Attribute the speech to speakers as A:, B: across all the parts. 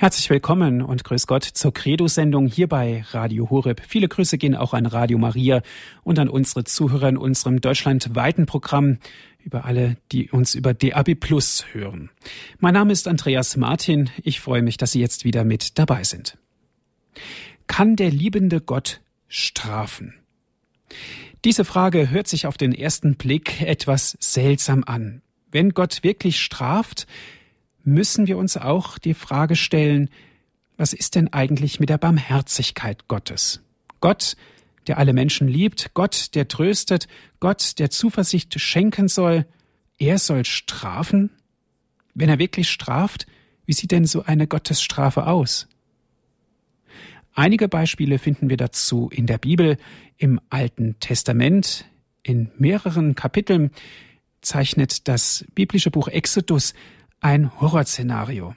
A: Herzlich willkommen und grüß Gott zur Credo-Sendung hier bei Radio Horeb. Viele Grüße gehen auch an Radio Maria und an unsere Zuhörer in unserem deutschlandweiten Programm, über alle, die uns über DAB Plus hören. Mein Name ist Andreas Martin. Ich freue mich, dass Sie jetzt wieder mit dabei sind. Kann der liebende Gott strafen? Diese Frage hört sich auf den ersten Blick etwas seltsam an. Wenn Gott wirklich straft, müssen wir uns auch die Frage stellen, was ist denn eigentlich mit der Barmherzigkeit Gottes? Gott, der alle Menschen liebt, Gott, der tröstet, Gott, der Zuversicht schenken soll, er soll strafen? Wenn er wirklich straft, wie sieht denn so eine Gottesstrafe aus? Einige Beispiele finden wir dazu in der Bibel, im Alten Testament, in mehreren Kapiteln zeichnet das biblische Buch Exodus ein Horrorszenario.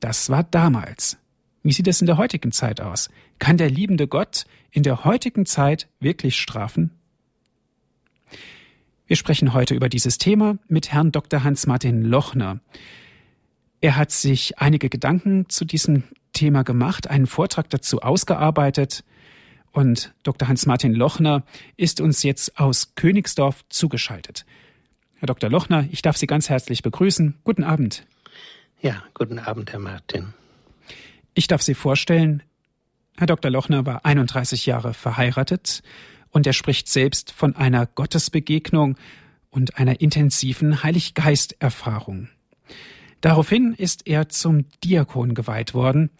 A: Das war damals. Wie sieht es in der heutigen Zeit aus? Kann der liebende Gott in der heutigen Zeit wirklich strafen? Wir sprechen heute über dieses Thema mit Herrn Dr. Hans-Martin Lochner. Er hat sich einige Gedanken zu diesem Thema gemacht, einen Vortrag dazu ausgearbeitet und Dr. Hans-Martin Lochner ist uns jetzt aus Königsdorf zugeschaltet. Herr Dr. Lochner, ich darf Sie ganz herzlich begrüßen. Guten Abend.
B: Ja, guten Abend, Herr Martin.
A: Ich darf Sie vorstellen, Herr Dr. Lochner war 31 Jahre verheiratet und er spricht selbst von einer Gottesbegegnung und einer intensiven Heiliggeist-Erfahrung. Daraufhin ist er zum Diakon geweiht worden.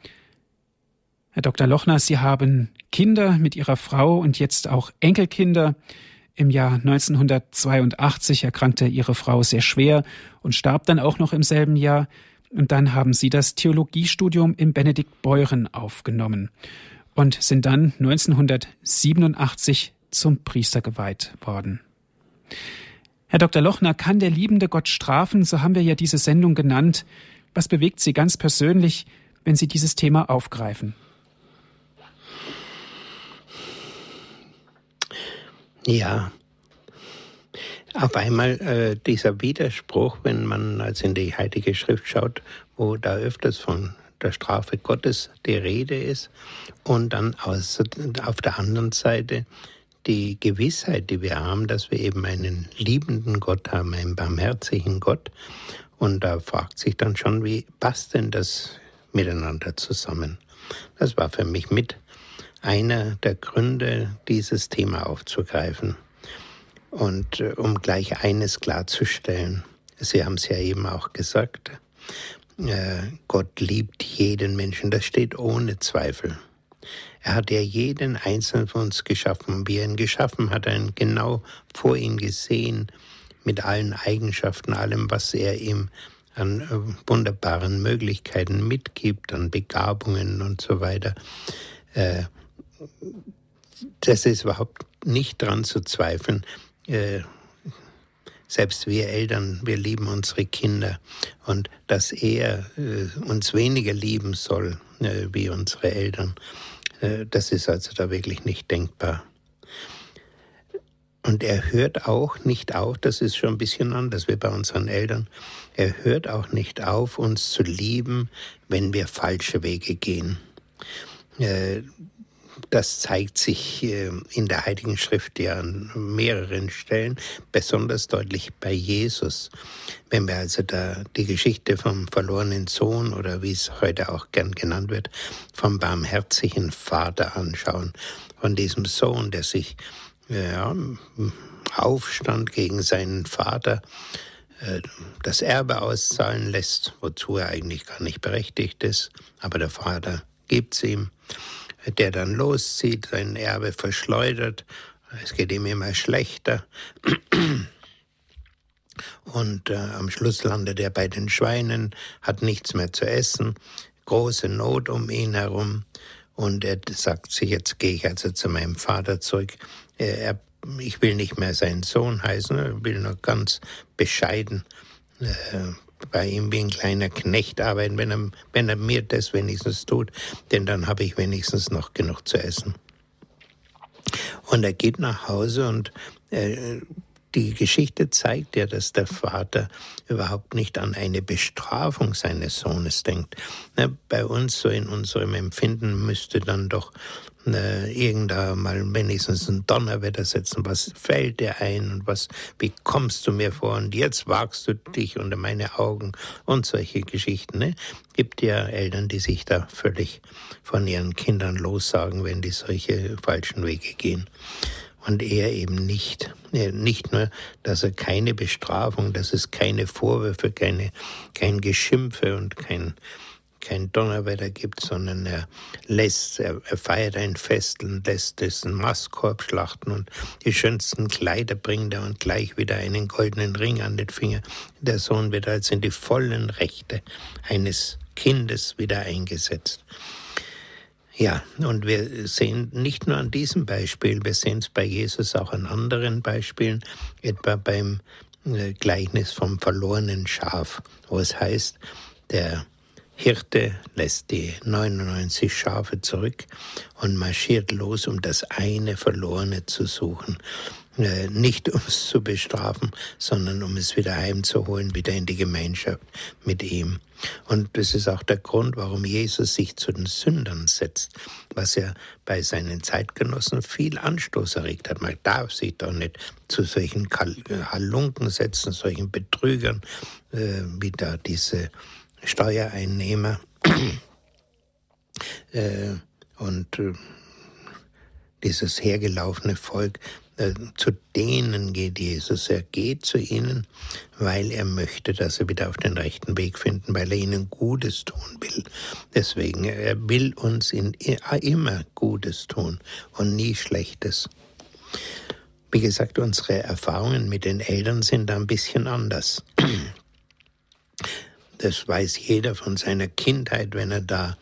A: Herr Dr. Lochner, Sie haben Kinder mit Ihrer Frau und jetzt auch Enkelkinder. Im Jahr 1982 erkrankte ihre Frau sehr schwer und starb dann auch noch im selben Jahr. Und dann haben sie das Theologiestudium im Benedikt Beuren aufgenommen und sind dann 1987 zum Priester geweiht worden. Herr Dr. Lochner, kann der liebende Gott strafen? So haben wir ja diese Sendung genannt. Was bewegt Sie ganz persönlich, wenn Sie dieses Thema aufgreifen?
B: Ja, auf einmal äh, dieser Widerspruch, wenn man also in die Heilige Schrift schaut, wo da öfters von der Strafe Gottes die Rede ist und dann aus, auf der anderen Seite die Gewissheit, die wir haben, dass wir eben einen liebenden Gott haben, einen barmherzigen Gott. Und da fragt sich dann schon, wie passt denn das miteinander zusammen? Das war für mich mit einer der Gründe, dieses Thema aufzugreifen. Und äh, um gleich eines klarzustellen, Sie haben es ja eben auch gesagt, äh, Gott liebt jeden Menschen, das steht ohne Zweifel. Er hat ja jeden Einzelnen von uns geschaffen. Wie er ihn geschaffen hat, er ihn genau vor ihm gesehen, mit allen Eigenschaften, allem, was er ihm an äh, wunderbaren Möglichkeiten mitgibt, an Begabungen und so weiter. Das ist überhaupt nicht dran zu zweifeln. Äh, selbst wir Eltern, wir lieben unsere Kinder. Und dass er äh, uns weniger lieben soll äh, wie unsere Eltern, das ist also da wirklich nicht denkbar. Und er hört auch nicht auf, das ist schon ein bisschen anders wie bei unseren Eltern, er hört auch nicht auf, uns zu lieben, wenn wir falsche Wege gehen. Das zeigt sich äh, in der Heiligen Schrift ja an mehreren Stellen, besonders deutlich bei Jesus. Wenn wir also da die Geschichte vom verlorenen Sohn oder wie es heute auch gern genannt wird, vom barmherzigen Vater anschauen, von diesem Sohn, der sich ja, aufstand gegen seinen Vater, äh, das Erbe auszahlen lässt, wozu er eigentlich gar nicht berechtigt ist, aber der Vater gibt es ihm der dann loszieht, sein Erbe verschleudert. Es geht ihm immer schlechter. Und äh, am Schluss landet er bei den Schweinen, hat nichts mehr zu essen, große Not um ihn herum. Und er sagt sich, jetzt gehe ich also zu meinem Vater zurück. Er, ich will nicht mehr sein Sohn heißen, er will nur ganz bescheiden äh, bei ihm wie ein kleiner Knecht arbeiten, wenn er, wenn er mir das wenigstens tut, denn dann habe ich wenigstens noch genug zu essen. Und er geht nach Hause und äh, die Geschichte zeigt ja, dass der Vater überhaupt nicht an eine Bestrafung seines Sohnes denkt. Bei uns, so in unserem Empfinden, müsste dann doch äh, irgendwann mal wenigstens ein Donnerwetter setzen. Was fällt dir ein und was, wie kommst du mir vor und jetzt wagst du dich unter meine Augen und solche Geschichten. Ne? Gibt ja Eltern, die sich da völlig von ihren Kindern lossagen, wenn die solche falschen Wege gehen und er eben nicht. Nicht nur, dass er keine Bestrafung, dass es keine Vorwürfe, keine, kein Geschimpfe und kein, kein Donnerwetter gibt, sondern er lässt, er, er feiert ein Fest und lässt dessen Mastkorb schlachten und die schönsten Kleider bringt er und gleich wieder einen goldenen Ring an den Finger. Der Sohn wird als in die vollen Rechte eines Kindes wieder eingesetzt. Ja, und wir sehen nicht nur an diesem Beispiel, wir sehen es bei Jesus auch an anderen Beispielen, etwa beim äh, Gleichnis vom verlorenen Schaf, wo es heißt, der Hirte lässt die 99 Schafe zurück und marschiert los, um das eine Verlorene zu suchen. Äh, nicht um es zu bestrafen, sondern um es wieder heimzuholen, wieder in die Gemeinschaft mit ihm. Und das ist auch der Grund, warum Jesus sich zu den Sündern setzt, was er bei seinen Zeitgenossen viel Anstoß erregt hat. Man darf sich doch nicht zu solchen Halunken setzen, solchen Betrügern, äh, wie da diese Steuereinnehmer äh, und äh, dieses hergelaufene Volk, zu denen geht Jesus. Er geht zu ihnen, weil er möchte, dass sie wieder auf den rechten Weg finden, weil er ihnen Gutes tun will. Deswegen, er will uns in, immer Gutes tun und nie Schlechtes. Wie gesagt, unsere Erfahrungen mit den Eltern sind da ein bisschen anders. Das weiß jeder von seiner Kindheit, wenn er da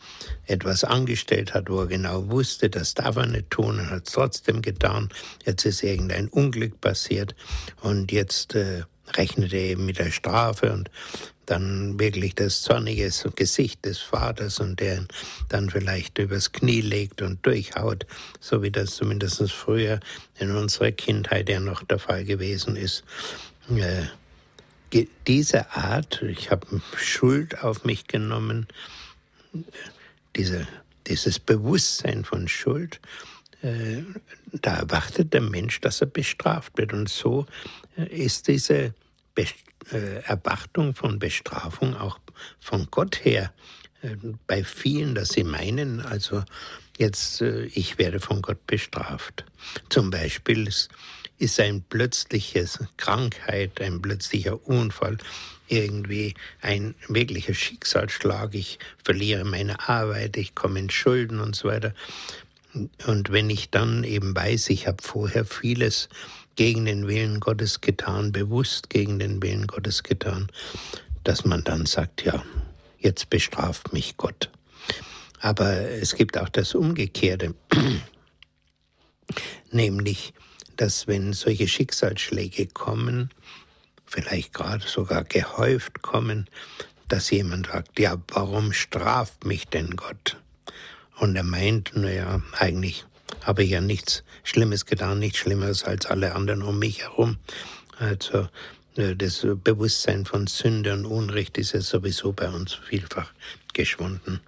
B: etwas angestellt hat, wo er genau wusste, das darf er nicht tun und hat es trotzdem getan. Jetzt ist irgendein Unglück passiert und jetzt äh, rechnet er eben mit der Strafe und dann wirklich das zornige Gesicht des Vaters und der ihn dann vielleicht übers Knie legt und durchhaut, so wie das zumindest früher in unserer Kindheit ja noch der Fall gewesen ist. Äh, diese Art, ich habe Schuld auf mich genommen, diese, dieses Bewusstsein von Schuld, äh, da erwartet der Mensch, dass er bestraft wird. Und so äh, ist diese Be äh, Erwartung von Bestrafung auch von Gott her äh, bei vielen, dass sie meinen, also jetzt, äh, ich werde von Gott bestraft. Zum Beispiel ist ist ein plötzliches Krankheit, ein plötzlicher Unfall, irgendwie ein wirklicher Schicksalsschlag. Ich verliere meine Arbeit, ich komme in Schulden und so weiter. Und wenn ich dann eben weiß, ich habe vorher vieles gegen den Willen Gottes getan, bewusst gegen den Willen Gottes getan, dass man dann sagt, ja, jetzt bestraft mich Gott. Aber es gibt auch das Umgekehrte, nämlich dass wenn solche Schicksalsschläge kommen, vielleicht gerade sogar gehäuft kommen, dass jemand sagt, ja, warum straft mich denn Gott? Und er meint, naja, eigentlich habe ich ja nichts Schlimmes getan, nichts Schlimmeres als alle anderen um mich herum. Also äh, das Bewusstsein von Sünde und Unrecht ist ja sowieso bei uns vielfach geschwunden.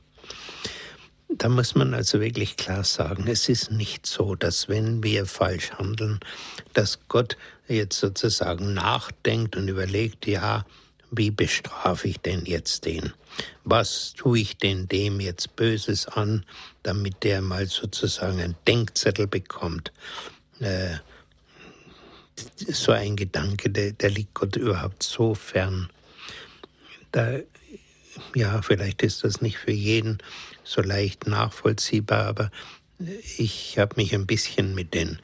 B: Da muss man also wirklich klar sagen, es ist nicht so, dass wenn wir falsch handeln, dass Gott jetzt sozusagen nachdenkt und überlegt, ja, wie bestrafe ich denn jetzt den? Was tue ich denn dem jetzt Böses an, damit der mal sozusagen einen Denkzettel bekommt? Äh, so ein Gedanke, der, der liegt Gott überhaupt so fern. Da, ja, vielleicht ist das nicht für jeden so leicht nachvollziehbar, aber ich habe mich ein bisschen mit den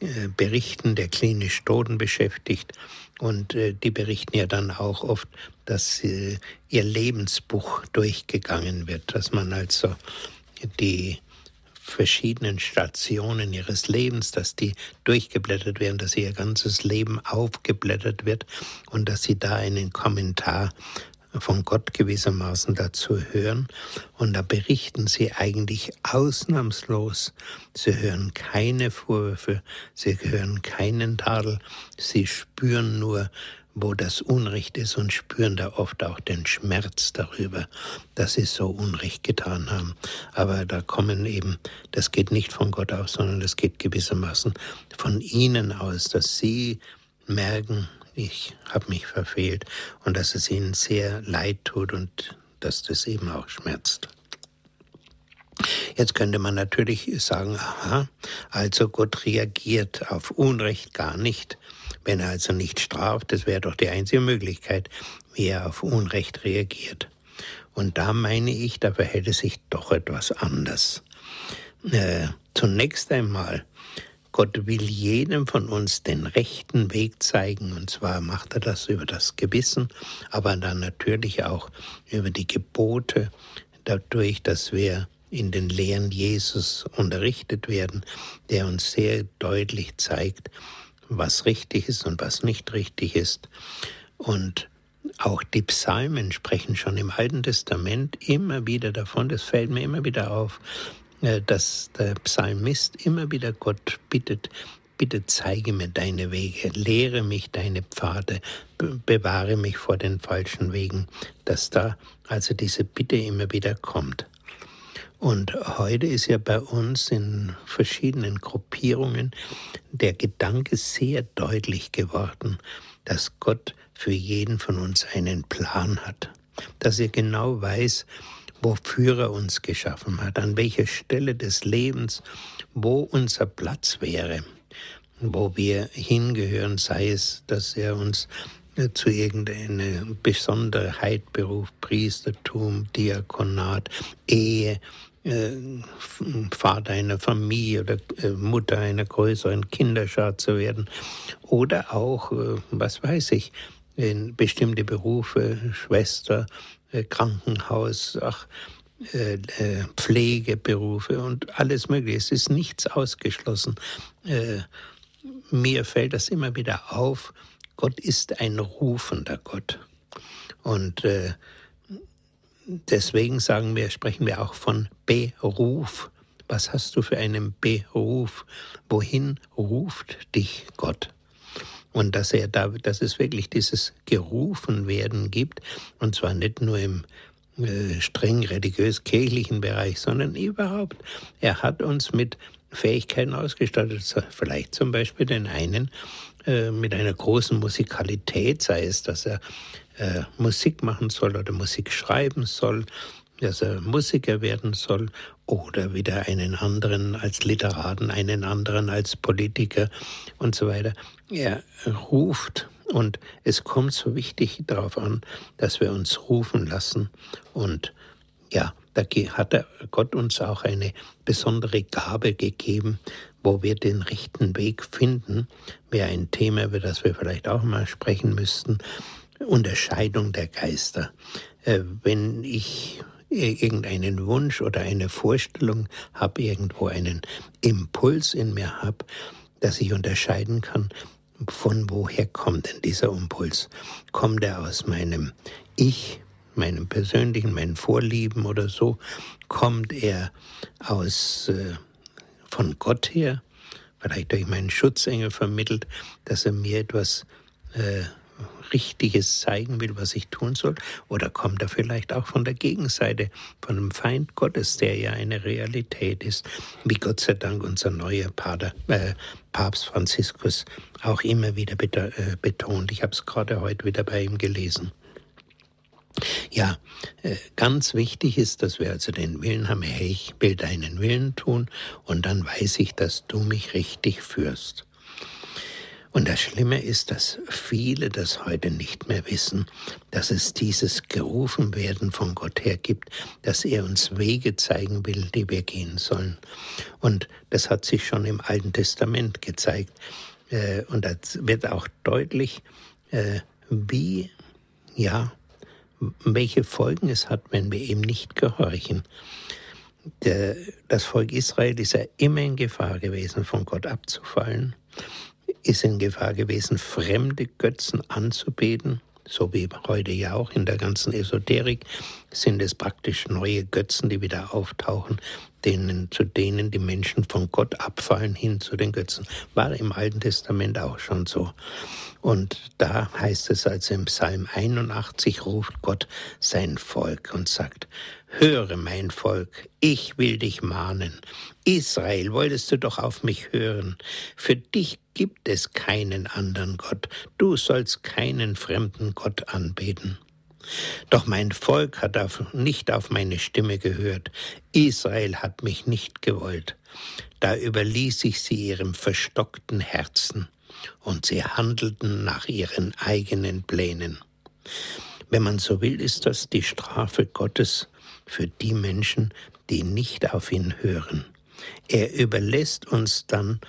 B: äh, Berichten der klinisch Toten beschäftigt und äh, die berichten ja dann auch oft, dass äh, ihr Lebensbuch durchgegangen wird, dass man also die verschiedenen Stationen ihres Lebens, dass die durchgeblättert werden, dass ihr ganzes Leben aufgeblättert wird und dass sie da einen Kommentar von Gott gewissermaßen dazu hören. Und da berichten sie eigentlich ausnahmslos. Sie hören keine Vorwürfe, sie hören keinen Tadel, sie spüren nur, wo das Unrecht ist und spüren da oft auch den Schmerz darüber, dass sie so Unrecht getan haben. Aber da kommen eben, das geht nicht von Gott aus, sondern das geht gewissermaßen von ihnen aus, dass sie merken, ich habe mich verfehlt und dass es ihnen sehr leid tut und dass das eben auch schmerzt. Jetzt könnte man natürlich sagen, aha, also Gott reagiert auf Unrecht gar nicht. Wenn er also nicht straft, das wäre doch die einzige Möglichkeit, wie er auf Unrecht reagiert. Und da meine ich, da verhält es sich doch etwas anders. Äh, zunächst einmal Gott will jedem von uns den rechten Weg zeigen, und zwar macht er das über das Gewissen, aber dann natürlich auch über die Gebote, dadurch, dass wir in den Lehren Jesus unterrichtet werden, der uns sehr deutlich zeigt, was richtig ist und was nicht richtig ist. Und auch die Psalmen sprechen schon im Alten Testament immer wieder davon, das fällt mir immer wieder auf, dass der Psalmist immer wieder Gott bittet, bitte zeige mir deine Wege, lehre mich deine Pfade, bewahre mich vor den falschen Wegen, dass da also diese Bitte immer wieder kommt. Und heute ist ja bei uns in verschiedenen Gruppierungen der Gedanke sehr deutlich geworden, dass Gott für jeden von uns einen Plan hat, dass er genau weiß, wofür er uns geschaffen hat, an welcher Stelle des Lebens, wo unser Platz wäre, wo wir hingehören, sei es, dass er uns äh, zu irgendeiner Besonderheit beruft, Priestertum, Diakonat, Ehe, äh, Vater einer Familie oder äh, Mutter einer größeren Kinderschar zu werden oder auch, was weiß ich, in bestimmte Berufe, Schwester, Krankenhaus, ach, äh, äh, Pflegeberufe und alles Mögliche. Es ist nichts ausgeschlossen. Mir fällt das immer wieder auf. Gott ist ein rufender Gott. Und deswegen sagen wir, sprechen wir auch von Beruf. Was hast du für einen Beruf? Wohin ruft dich Gott? Und dass er da, dass es wirklich dieses Gerufenwerden gibt, und zwar nicht nur im äh, streng religiös-kirchlichen Bereich, sondern überhaupt. Er hat uns mit Fähigkeiten ausgestattet, vielleicht zum Beispiel den einen äh, mit einer großen Musikalität, sei es, dass er äh, Musik machen soll oder Musik schreiben soll, dass er Musiker werden soll oder wieder einen anderen als Literaten, einen anderen als Politiker und so weiter. Er ruft und es kommt so wichtig darauf an, dass wir uns rufen lassen und ja, da hat Gott uns auch eine besondere Gabe gegeben, wo wir den rechten Weg finden, wäre ein Thema, über das wir vielleicht auch mal sprechen müssten. Unterscheidung der Geister. Äh, wenn ich irgendeinen Wunsch oder eine Vorstellung habe, irgendwo einen Impuls in mir habe, dass ich unterscheiden kann, von woher kommt denn dieser Impuls? Kommt er aus meinem Ich, meinem persönlichen, meinen Vorlieben oder so? Kommt er aus äh, von Gott her? Vielleicht durch meinen Schutzengel vermittelt, dass er mir etwas äh, Richtiges zeigen will, was ich tun soll? Oder kommt er vielleicht auch von der Gegenseite, von einem Feind Gottes, der ja eine Realität ist, wie Gott sei Dank unser neuer Pater, äh, Papst Franziskus auch immer wieder äh, betont. Ich habe es gerade heute wieder bei ihm gelesen. Ja, äh, ganz wichtig ist, dass wir also den Willen haben, hey, ich will deinen Willen tun und dann weiß ich, dass du mich richtig führst. Und das Schlimme ist, dass viele das heute nicht mehr wissen, dass es dieses Gerufenwerden von Gott her gibt, dass er uns Wege zeigen will, die wir gehen sollen. Und das hat sich schon im Alten Testament gezeigt. Äh, und das wird auch deutlich, äh, wie, ja, welche Folgen es hat, wenn wir ihm nicht gehorchen. das Volk Israel ist ja immer in Gefahr gewesen, von Gott abzufallen ist in Gefahr gewesen, fremde Götzen anzubeten, so wie heute ja auch in der ganzen Esoterik, sind es praktisch neue Götzen, die wieder auftauchen, denen, zu denen die Menschen von Gott abfallen hin zu den Götzen. War im Alten Testament auch schon so. Und da heißt es also im Psalm 81 ruft Gott sein Volk und sagt, höre mein Volk, ich will dich mahnen. Israel, wolltest du doch auf mich hören. Für dich gibt es keinen anderen Gott. Du sollst keinen fremden Gott anbeten. Doch mein Volk hat auf, nicht auf meine Stimme gehört. Israel hat mich nicht gewollt. Da überließ ich sie ihrem verstockten Herzen und sie handelten nach ihren eigenen Plänen. Wenn man so will, ist das die Strafe Gottes für die Menschen, die nicht auf ihn hören. Er überlässt uns dann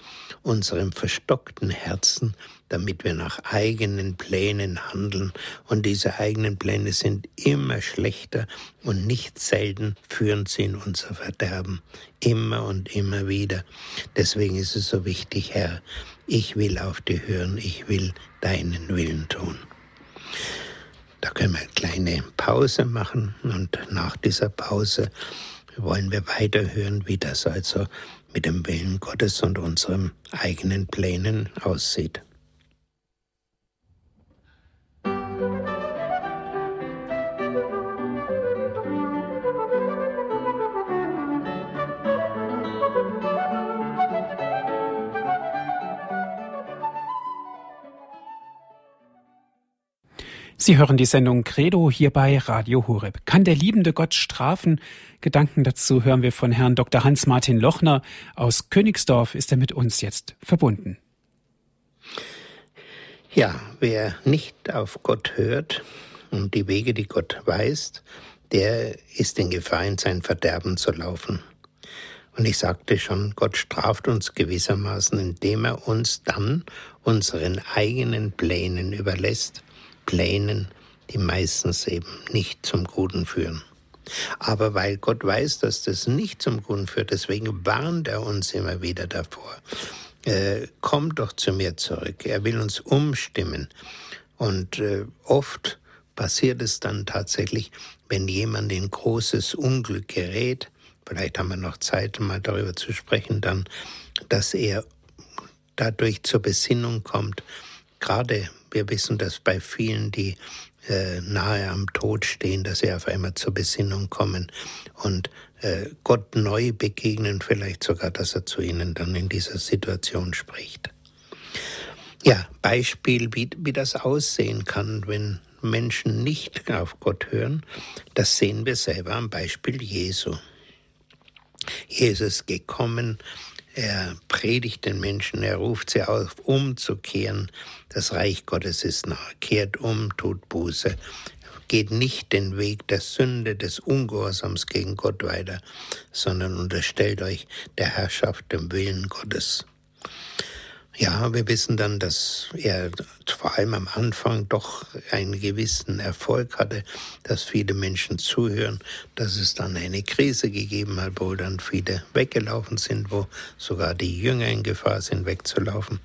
B: unserem verstockten Herzen, damit wir nach eigenen Plänen handeln. Und diese eigenen Pläne sind immer schlechter und nicht selten führen sie in unser Verderben. Immer und immer wieder. Deswegen ist es so wichtig, Herr, ich will auf dich hören, ich will deinen Willen tun. Da können wir eine kleine Pause machen und nach dieser Pause wollen wir weiterhören, wie das also mit dem Willen Gottes und unseren eigenen Plänen aussieht.
A: Sie hören die Sendung Credo hier bei Radio Horeb. Kann der liebende Gott strafen? Gedanken dazu hören wir von Herrn Dr. Hans-Martin Lochner. Aus Königsdorf ist er mit uns jetzt verbunden.
B: Ja, wer nicht auf Gott hört und die Wege, die Gott weist, der ist in Gefahr, in sein Verderben zu laufen. Und ich sagte schon, Gott straft uns gewissermaßen, indem er uns dann unseren eigenen Plänen überlässt Plänen, die meistens eben nicht zum Guten führen. Aber weil Gott weiß, dass das nicht zum Guten führt, deswegen warnt er uns immer wieder davor. Äh, kommt doch zu mir zurück. Er will uns umstimmen. Und äh, oft passiert es dann tatsächlich, wenn jemand in großes Unglück gerät, vielleicht haben wir noch Zeit, mal darüber zu sprechen, dann, dass er dadurch zur Besinnung kommt, gerade wir wissen, dass bei vielen, die äh, nahe am Tod stehen, dass sie auf einmal zur Besinnung kommen und äh, Gott neu begegnen, vielleicht sogar, dass er zu ihnen dann in dieser Situation spricht. Ja, Beispiel, wie, wie das aussehen kann, wenn Menschen nicht auf Gott hören, das sehen wir selber am Beispiel Jesu. Jesus gekommen, er predigt den Menschen, er ruft sie auf, umzukehren. Das Reich Gottes ist nah. Kehrt um, tut Buße. Geht nicht den Weg der Sünde, des Ungehorsams gegen Gott weiter, sondern unterstellt euch der Herrschaft, dem Willen Gottes. Ja, wir wissen dann, dass er vor allem am Anfang doch einen gewissen Erfolg hatte, dass viele Menschen zuhören, dass es dann eine Krise gegeben hat, wo dann viele weggelaufen sind, wo sogar die Jünger in Gefahr sind, wegzulaufen.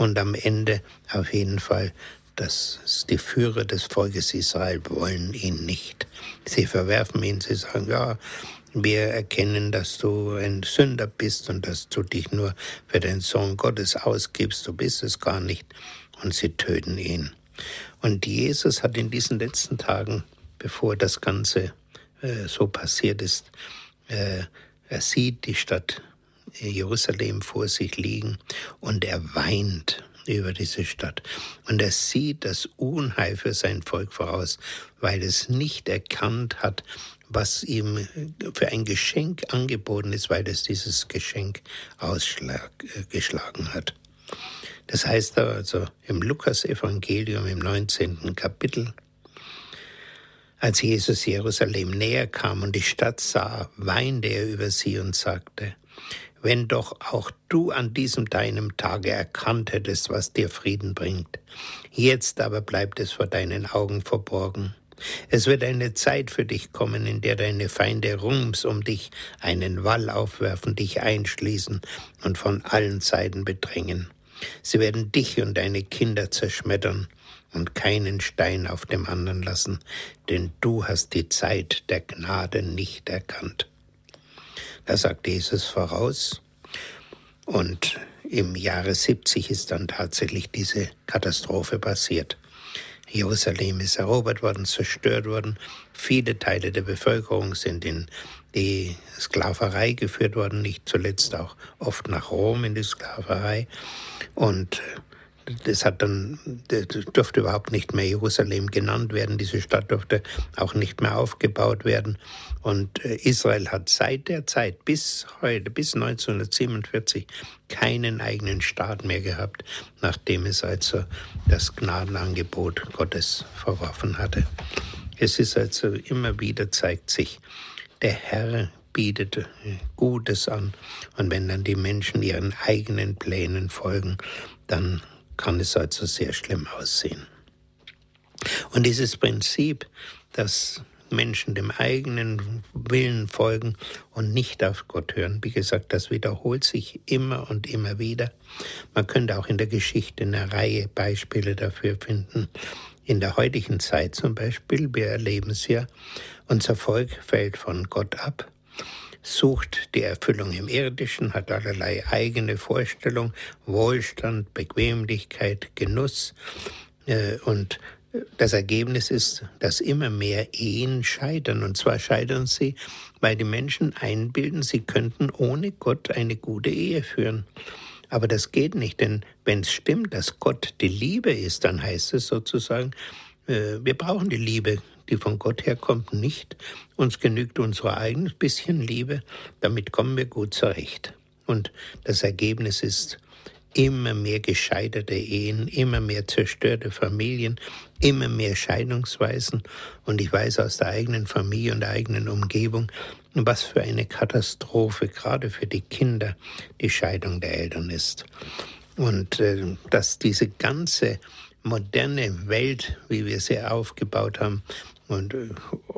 B: Und am Ende auf jeden Fall, dass die Führer des Volkes Israel wollen ihn nicht. Sie verwerfen ihn, sie sagen, ja, wir erkennen, dass du ein Sünder bist und dass du dich nur für den Sohn Gottes ausgibst. Du bist es gar nicht. Und sie töten ihn. Und Jesus hat in diesen letzten Tagen, bevor das Ganze äh, so passiert ist, äh, er sieht die Stadt Jerusalem vor sich liegen und er weint über diese Stadt. Und er sieht das Unheil für sein Volk voraus, weil es nicht erkannt hat, was ihm für ein Geschenk angeboten ist, weil es dieses Geschenk ausgeschlagen äh, hat. Das heißt also im Lukas-Evangelium im 19. Kapitel, als Jesus Jerusalem näher kam und die Stadt sah, weinte er über sie und sagte, wenn doch auch du an diesem deinem Tage erkannt hättest, was dir Frieden bringt. Jetzt aber bleibt es vor deinen Augen verborgen. Es wird eine Zeit für dich kommen, in der deine Feinde rums um dich einen Wall aufwerfen, dich einschließen und von allen Seiten bedrängen. Sie werden dich und deine Kinder zerschmettern und keinen Stein auf dem anderen lassen, denn du hast die Zeit der Gnade nicht erkannt. Da sagt Jesus voraus und im Jahre 70 ist dann tatsächlich diese Katastrophe passiert. Jerusalem ist erobert worden, zerstört worden. Viele Teile der Bevölkerung sind in die Sklaverei geführt worden, nicht zuletzt auch oft nach Rom in die Sklaverei. Und das hat dann, das durfte überhaupt nicht mehr Jerusalem genannt werden. Diese Stadt durfte auch nicht mehr aufgebaut werden. Und äh, Israel hat seit der Zeit bis heute, bis 1947, keinen eigenen Staat mehr gehabt, nachdem es also das Gnadenangebot Gottes verworfen hatte. Es ist also immer wieder zeigt sich, der Herr bietet Gutes an. Und wenn dann die Menschen ihren eigenen Plänen folgen, dann kann es also sehr schlimm aussehen. Und dieses Prinzip, dass Menschen dem eigenen Willen folgen und nicht auf Gott hören. Wie gesagt, das wiederholt sich immer und immer wieder. Man könnte auch in der Geschichte eine Reihe Beispiele dafür finden. In der heutigen Zeit zum Beispiel, wir erleben es ja, unser Volk fällt von Gott ab sucht die Erfüllung im Irdischen, hat allerlei eigene Vorstellung, Wohlstand, Bequemlichkeit, Genuss. Äh, und das Ergebnis ist, dass immer mehr Ehen scheitern. Und zwar scheitern sie, weil die Menschen einbilden, sie könnten ohne Gott eine gute Ehe führen. Aber das geht nicht, denn wenn es stimmt, dass Gott die Liebe ist, dann heißt es sozusagen, äh, wir brauchen die Liebe die von Gott herkommt, nicht. Uns genügt unser eigenes bisschen Liebe, damit kommen wir gut zurecht. Und das Ergebnis ist immer mehr gescheiterte Ehen, immer mehr zerstörte Familien, immer mehr Scheidungsweisen. Und ich weiß aus der eigenen Familie und der eigenen Umgebung, was für eine Katastrophe gerade für die Kinder die Scheidung der Eltern ist. Und äh, dass diese ganze moderne Welt, wie wir sie aufgebaut haben, und äh,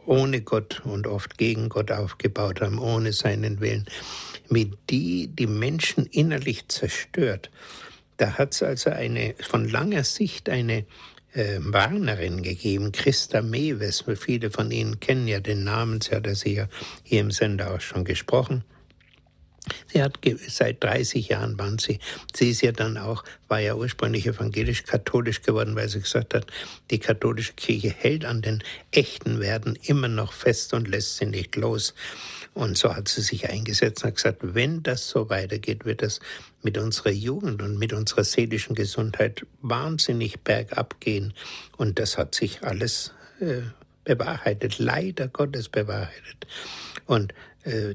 B: ohne Gott und oft gegen Gott aufgebaut haben, ohne seinen Willen, wie die die Menschen innerlich zerstört. Da hat es also eine von langer Sicht eine äh, Warnerin gegeben, Christa Mewes. Viele von Ihnen kennen ja den Namen, sie hat er sicher hier im Sender auch schon gesprochen. Sie hat seit 30 Jahren waren sie. Sie ist ja dann auch, war ja ursprünglich evangelisch-katholisch geworden, weil sie gesagt hat, die katholische Kirche hält an den echten Werten immer noch fest und lässt sie nicht los. Und so hat sie sich eingesetzt und hat gesagt, wenn das so weitergeht, wird das mit unserer Jugend und mit unserer seelischen Gesundheit wahnsinnig bergab gehen. Und das hat sich alles äh, bewahrheitet, leider Gottes bewahrheitet. Und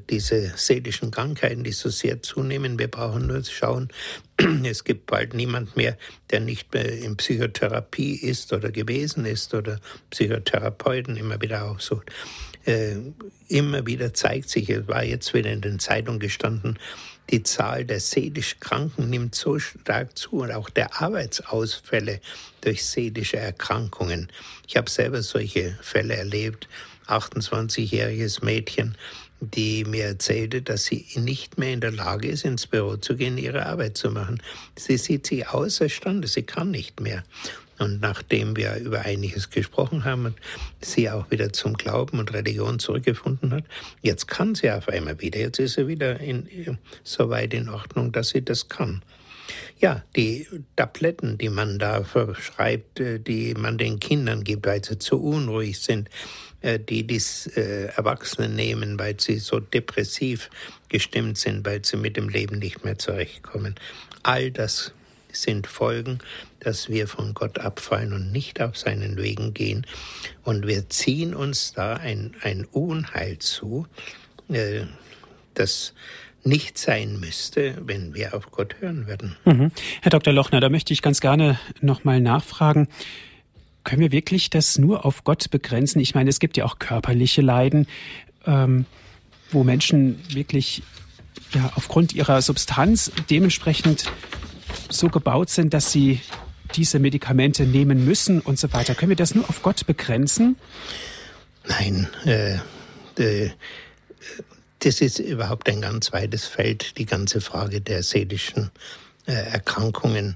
B: diese seelischen Krankheiten, die so sehr zunehmen. Wir brauchen nur schauen, es gibt bald niemand mehr, der nicht mehr in Psychotherapie ist oder gewesen ist oder Psychotherapeuten immer wieder aufsucht. Äh, immer wieder zeigt sich, es war jetzt wieder in den Zeitungen gestanden, die Zahl der seelisch Kranken nimmt so stark zu und auch der Arbeitsausfälle durch seelische Erkrankungen. Ich habe selber solche Fälle erlebt. 28-jähriges Mädchen, die mir erzählte, dass sie nicht mehr in der Lage ist, ins Büro zu gehen, ihre Arbeit zu machen. Sie sieht sich außerstande, sie kann nicht mehr. Und nachdem wir über einiges gesprochen haben und sie auch wieder zum Glauben und Religion zurückgefunden hat, jetzt kann sie auf einmal wieder. Jetzt ist sie wieder in, so weit in Ordnung, dass sie das kann. Ja, die Tabletten, die man da verschreibt, äh, die man den Kindern gibt, weil sie zu unruhig sind, die die äh, Erwachsenen nehmen, weil sie so depressiv gestimmt sind, weil sie mit dem Leben nicht mehr zurechtkommen. All das sind Folgen, dass wir von Gott abfallen und nicht auf seinen Wegen gehen. Und wir ziehen uns da ein, ein Unheil zu, äh, das nicht sein müsste, wenn wir auf Gott hören würden.
A: Mhm. Herr Dr. Lochner, da möchte ich ganz gerne nochmal nachfragen. Können wir wirklich das nur auf Gott begrenzen? Ich meine, es gibt ja auch körperliche Leiden, ähm, wo Menschen wirklich ja, aufgrund ihrer Substanz dementsprechend so gebaut sind, dass sie diese Medikamente nehmen müssen und so weiter. Können wir das nur auf Gott begrenzen?
B: Nein, äh, äh, das ist überhaupt ein ganz weites Feld, die ganze Frage der seelischen äh, Erkrankungen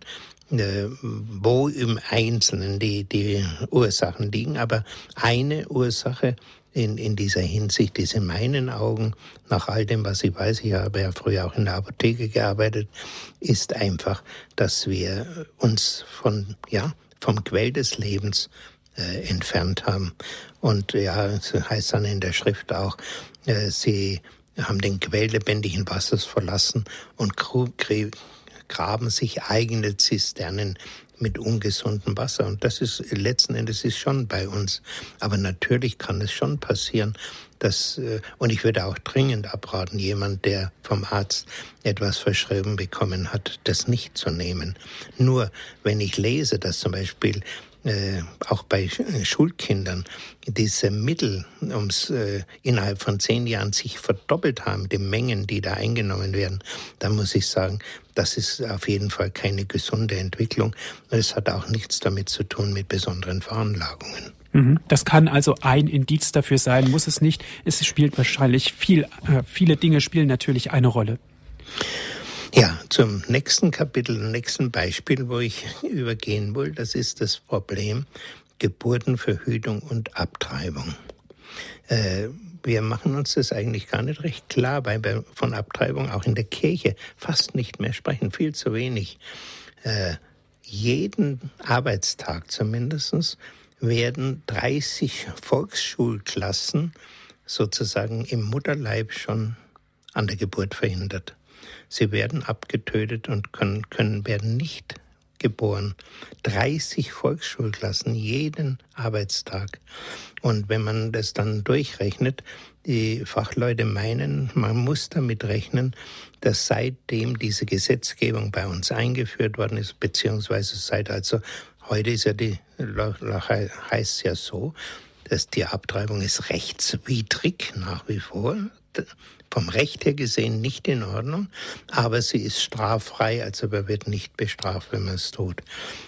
B: wo im Einzelnen die, die Ursachen liegen. Aber eine Ursache in, in dieser Hinsicht ist in meinen Augen, nach all dem, was ich weiß, ich habe ja früher auch in der Apotheke gearbeitet, ist einfach, dass wir uns von, ja, vom Quell des Lebens äh, entfernt haben. Und ja, es heißt dann in der Schrift auch, äh, sie haben den Quell lebendigen Wassers verlassen und graben sich eigene Zisternen mit ungesundem Wasser. Und das ist letzten Endes ist schon bei uns. Aber natürlich kann es schon passieren, dass, äh, und ich würde auch dringend abraten, jemand, der vom Arzt etwas verschrieben bekommen hat, das nicht zu nehmen. Nur wenn ich lese, dass zum Beispiel äh, auch bei Schulkindern diese Mittel ums äh, innerhalb von zehn Jahren sich verdoppelt haben, die Mengen, die da eingenommen werden, dann muss ich sagen, das ist auf jeden Fall keine gesunde Entwicklung. Es hat auch nichts damit zu tun mit besonderen Veranlagungen.
A: Mhm. Das kann also ein Indiz dafür sein, muss es nicht. Es spielt wahrscheinlich viel, äh, viele Dinge spielen natürlich eine Rolle.
B: Ja, zum nächsten Kapitel, nächsten Beispiel, wo ich übergehen will, das ist das Problem Geburtenverhütung und Abtreibung. Äh, wir machen uns das eigentlich gar nicht recht klar, weil wir von Abtreibung auch in der Kirche fast nicht mehr sprechen, viel zu wenig. Äh, jeden Arbeitstag zumindest werden 30 Volksschulklassen sozusagen im Mutterleib schon an der Geburt verhindert. Sie werden abgetötet und können, können werden nicht geboren. 30 Volksschulklassen jeden Arbeitstag. Und wenn man das dann durchrechnet, die Fachleute meinen, man muss damit rechnen, dass seitdem diese Gesetzgebung bei uns eingeführt worden ist, beziehungsweise seit also heute ist ja die, heißt ja so, dass die Abtreibung ist rechtswidrig nach wie vor vom Recht her gesehen nicht in Ordnung, aber sie ist straffrei, also man wird nicht bestraft, wenn man es tut.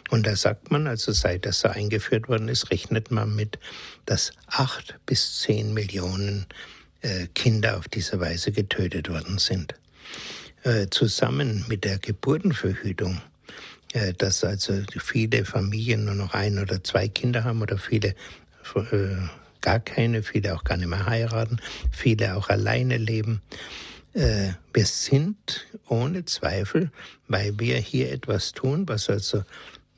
B: Und da sagt man, also seit das so eingeführt worden ist, rechnet man mit, dass acht bis zehn Millionen äh, Kinder auf diese Weise getötet worden sind. Äh, zusammen mit der Geburtenverhütung äh, dass also viele Familien nur noch ein oder zwei Kinder haben oder viele gar keine, viele auch gar nicht mehr heiraten, viele auch alleine leben. Äh, wir sind ohne Zweifel, weil wir hier etwas tun, was also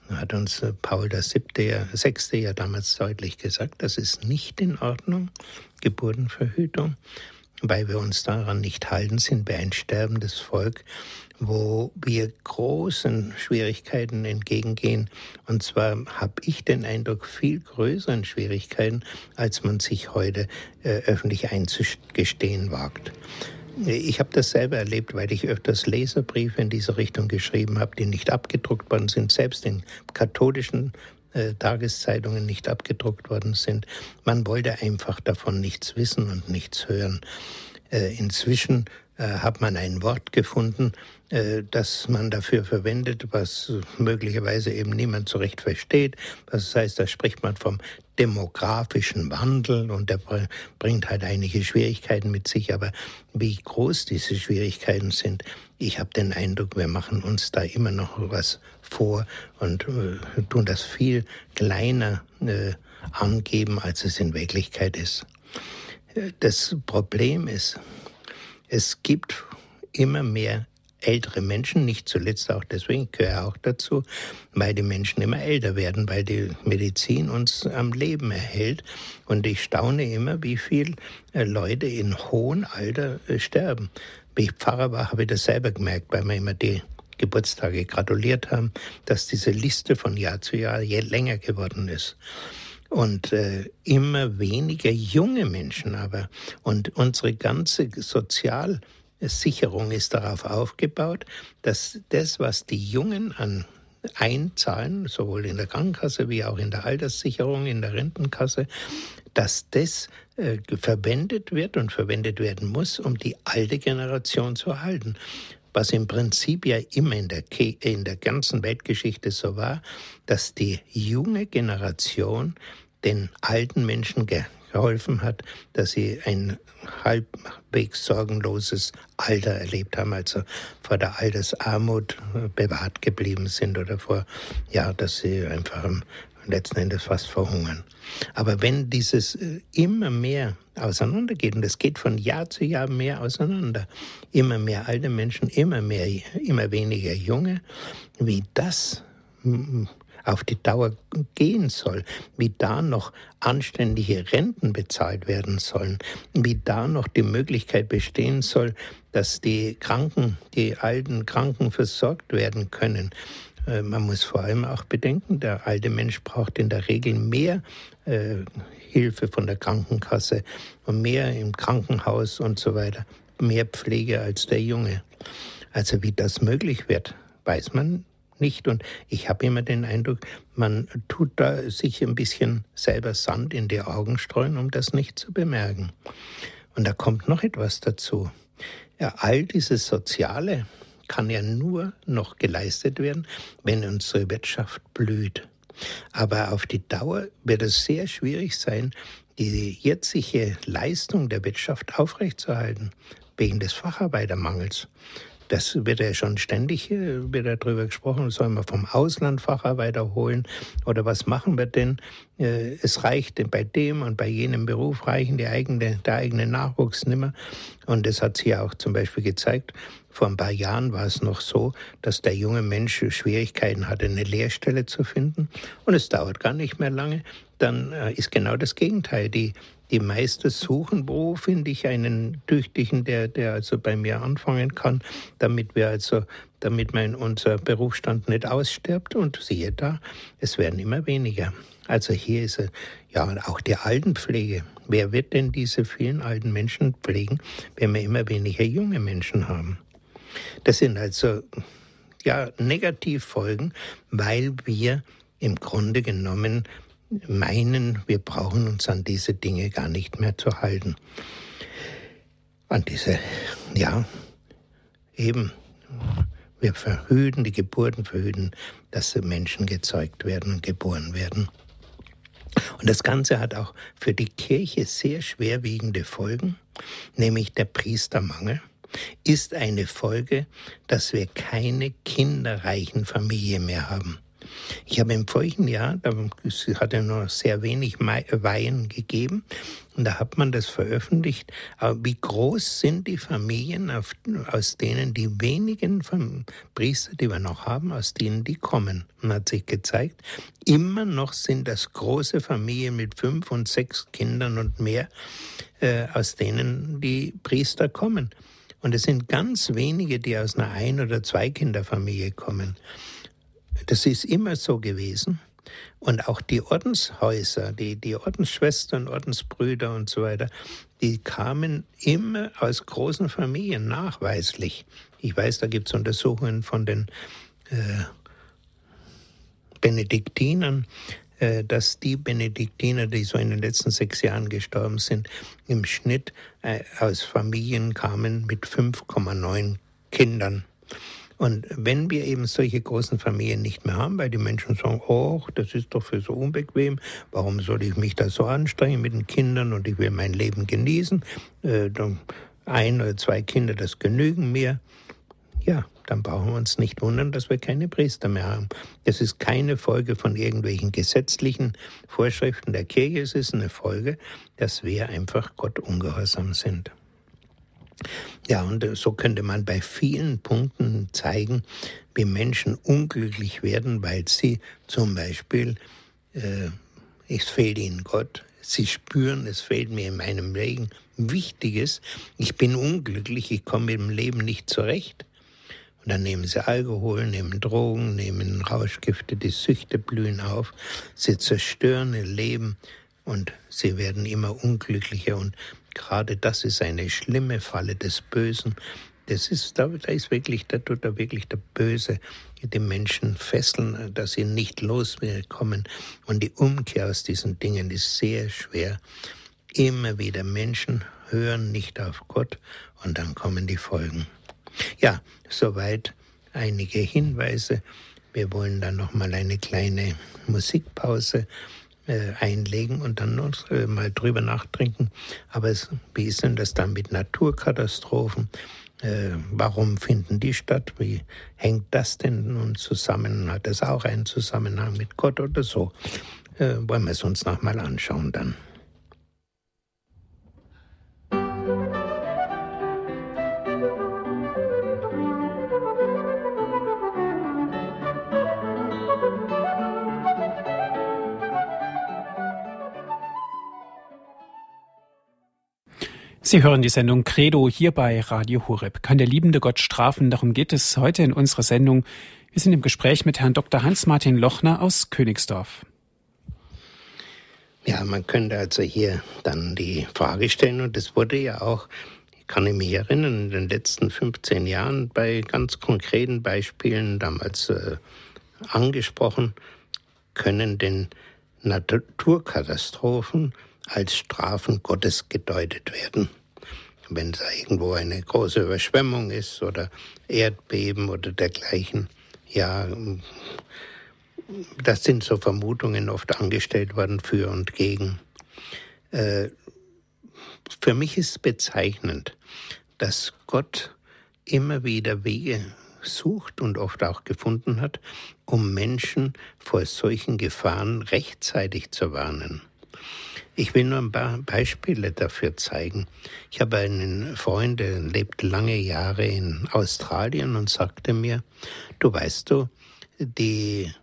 B: hat uns Paul VI. Ja, VI. ja damals deutlich gesagt, das ist nicht in Ordnung, Geburtenverhütung. Weil wir uns daran nicht halten, sind wir ein sterbendes Volk wo wir großen Schwierigkeiten entgegengehen. Und zwar habe ich den Eindruck, viel größeren Schwierigkeiten, als man sich heute äh, öffentlich einzugestehen wagt. Ich habe das selber erlebt, weil ich öfters Leserbriefe in diese Richtung geschrieben habe, die nicht abgedruckt worden sind, selbst in katholischen äh, Tageszeitungen nicht abgedruckt worden sind. Man wollte einfach davon nichts wissen und nichts hören. Äh, inzwischen hat man ein Wort gefunden, äh, das man dafür verwendet, was möglicherweise eben niemand so recht versteht. Das heißt, da spricht man vom demografischen Wandel und der bringt halt einige Schwierigkeiten mit sich. Aber wie groß diese Schwierigkeiten sind, ich habe den Eindruck, wir machen uns da immer noch was vor und äh, tun das viel kleiner äh, angeben, als es in Wirklichkeit ist. Äh, das Problem ist, es gibt immer mehr ältere Menschen, nicht zuletzt auch deswegen, ich gehöre auch dazu, weil die Menschen immer älter werden, weil die Medizin uns am Leben erhält. Und ich staune immer, wie viele äh, Leute in hohem Alter äh, sterben. Wie ich Pfarrer war, habe ich das selber gemerkt, weil wir immer die Geburtstage gratuliert haben, dass diese Liste von Jahr zu Jahr je länger geworden ist und äh, immer weniger junge Menschen aber. Und unsere ganze Sozialsicherung ist darauf aufgebaut, dass das, was die Jungen an einzahlen, sowohl in der Krankenkasse wie auch in der Alterssicherung, in der Rentenkasse, dass das äh, verwendet wird und verwendet werden muss, um die alte Generation zu erhalten was im Prinzip ja immer in der, in der ganzen Weltgeschichte so war, dass die junge Generation den alten Menschen geholfen hat, dass sie ein halbwegs sorgenloses Alter erlebt haben, also vor der Altersarmut bewahrt geblieben sind oder vor, ja, dass sie einfach letzten Endes fast verhungern. Aber wenn dieses äh, immer mehr auseinandergeht, und es geht von Jahr zu Jahr mehr auseinander, immer mehr alte Menschen, immer mehr, immer weniger junge, wie das auf die Dauer gehen soll, wie da noch anständige Renten bezahlt werden sollen, wie da noch die Möglichkeit bestehen soll, dass die Kranken, die alten Kranken versorgt werden können, äh, man muss vor allem auch bedenken, der alte Mensch braucht in der Regel mehr äh, Hilfe von der Krankenkasse und mehr im Krankenhaus und so weiter, mehr Pflege als der Junge. Also wie das möglich wird, weiß man nicht. Und ich habe immer den Eindruck, man tut da sich ein bisschen selber Sand in die Augen streuen, um das nicht zu bemerken. Und da kommt noch etwas dazu. Ja, all dieses Soziale, kann ja nur noch geleistet werden, wenn unsere Wirtschaft blüht. Aber auf die Dauer wird es sehr schwierig sein, die jetzige Leistung der Wirtschaft aufrechtzuerhalten, wegen des Facharbeitermangels. Das wird ja schon ständig äh, wird ja darüber gesprochen, sollen wir vom Ausland Facharbeiter holen oder was machen wir denn? Äh, es reicht bei dem und bei jenem Beruf reichen die eigene, der eigene Nachwuchs nimmer. Und das hat sich ja auch zum Beispiel gezeigt. Vor ein paar Jahren war es noch so, dass der junge Mensch Schwierigkeiten hatte, eine Lehrstelle zu finden. Und es dauert gar nicht mehr lange. Dann äh, ist genau das Gegenteil. Die die Meister suchen, wo finde ich einen Tüchtigen, der, der also bei mir anfangen kann, damit wir also, damit mein, unser Berufsstand nicht ausstirbt. Und siehe da, es werden immer weniger. Also hier ist ja auch die Altenpflege. Wer wird denn diese vielen alten Menschen pflegen, wenn wir immer weniger junge Menschen haben? Das sind also ja Negativfolgen, weil wir im Grunde genommen meinen, wir brauchen uns an diese Dinge gar nicht mehr zu halten. An diese, ja, eben, wir verhüten die Geburten, verhüten, dass Menschen gezeugt werden und geboren werden. Und das Ganze hat auch für die Kirche sehr schwerwiegende Folgen, nämlich der Priestermangel ist eine Folge, dass wir keine kinderreichen Familien mehr haben. Ich habe im vorigen Jahr, da hat er nur sehr wenig Weihen gegeben, und da hat man das veröffentlicht, wie groß sind die Familien, aus denen die wenigen Priester, die wir noch haben, aus denen die kommen. Und hat sich gezeigt, immer noch sind das große Familien mit fünf und sechs Kindern und mehr, äh, aus denen die Priester kommen. Und es sind ganz wenige, die aus einer Ein- oder Zweikinderfamilie kommen. Das ist immer so gewesen. Und auch die Ordenshäuser, die, die Ordensschwestern, Ordensbrüder und so weiter, die kamen immer aus großen Familien nachweislich. Ich weiß, da gibt es Untersuchungen von den äh, Benediktinern, äh, dass die Benediktiner, die so in den letzten sechs Jahren gestorben sind, im Schnitt äh, aus Familien kamen mit 5,9 Kindern. Und wenn wir eben solche großen Familien nicht mehr haben, weil die Menschen sagen, oh, das ist doch für so unbequem, warum soll ich mich da so anstrengen mit den Kindern und ich will mein Leben genießen, äh, ein oder zwei Kinder, das genügen mir, ja, dann brauchen wir uns nicht wundern, dass wir keine Priester mehr haben. Das ist keine Folge von irgendwelchen gesetzlichen Vorschriften der Kirche, es ist eine Folge, dass wir einfach Gott ungehorsam sind. Ja, und äh, so könnte man bei vielen Punkten zeigen, wie Menschen unglücklich werden, weil sie zum Beispiel, äh, es fehlt ihnen Gott, sie spüren, es fehlt mir in meinem Leben Wichtiges, ich bin unglücklich, ich komme dem Leben nicht zurecht. Und dann nehmen sie Alkohol, nehmen Drogen, nehmen Rauschgifte, die Süchte blühen auf, sie zerstören ihr Leben und sie werden immer unglücklicher. Und Gerade das ist eine schlimme Falle des Bösen. Das ist, da, da ist wirklich, da tut da wirklich der Böse die Menschen fesseln, dass sie nicht loskommen. Und die Umkehr aus diesen Dingen ist sehr schwer. Immer wieder Menschen hören nicht auf Gott und dann kommen die Folgen. Ja, soweit einige Hinweise. Wir wollen dann noch mal eine kleine Musikpause äh, einlegen und dann uns äh, mal drüber nachdenken. Aber es, wie ist denn das dann mit Naturkatastrophen? Äh, warum finden die statt? Wie hängt das denn nun zusammen? Hat das auch einen Zusammenhang mit Gott oder so? Äh, wollen wir es uns nochmal anschauen dann.
A: Sie hören die Sendung Credo hier bei Radio Horeb. Kann der liebende Gott strafen? Darum geht es heute in unserer Sendung. Wir sind im Gespräch mit Herrn Dr. Hans-Martin Lochner aus Königsdorf.
B: Ja, man könnte also hier dann die Frage stellen, und das wurde ja auch, ich kann mich erinnern, in den letzten 15 Jahren bei ganz konkreten Beispielen damals äh, angesprochen, können denn Naturkatastrophen als Strafen Gottes gedeutet werden. Wenn da irgendwo eine große Überschwemmung ist oder Erdbeben oder dergleichen, ja, das sind so Vermutungen oft angestellt worden für und gegen. Äh, für mich ist bezeichnend, dass Gott immer wieder Wege sucht und oft auch gefunden hat, um Menschen vor solchen Gefahren rechtzeitig zu warnen. Ich will nur ein paar Beispiele dafür zeigen. Ich habe einen Freund, der lebt lange Jahre in Australien und sagte mir, du weißt du, die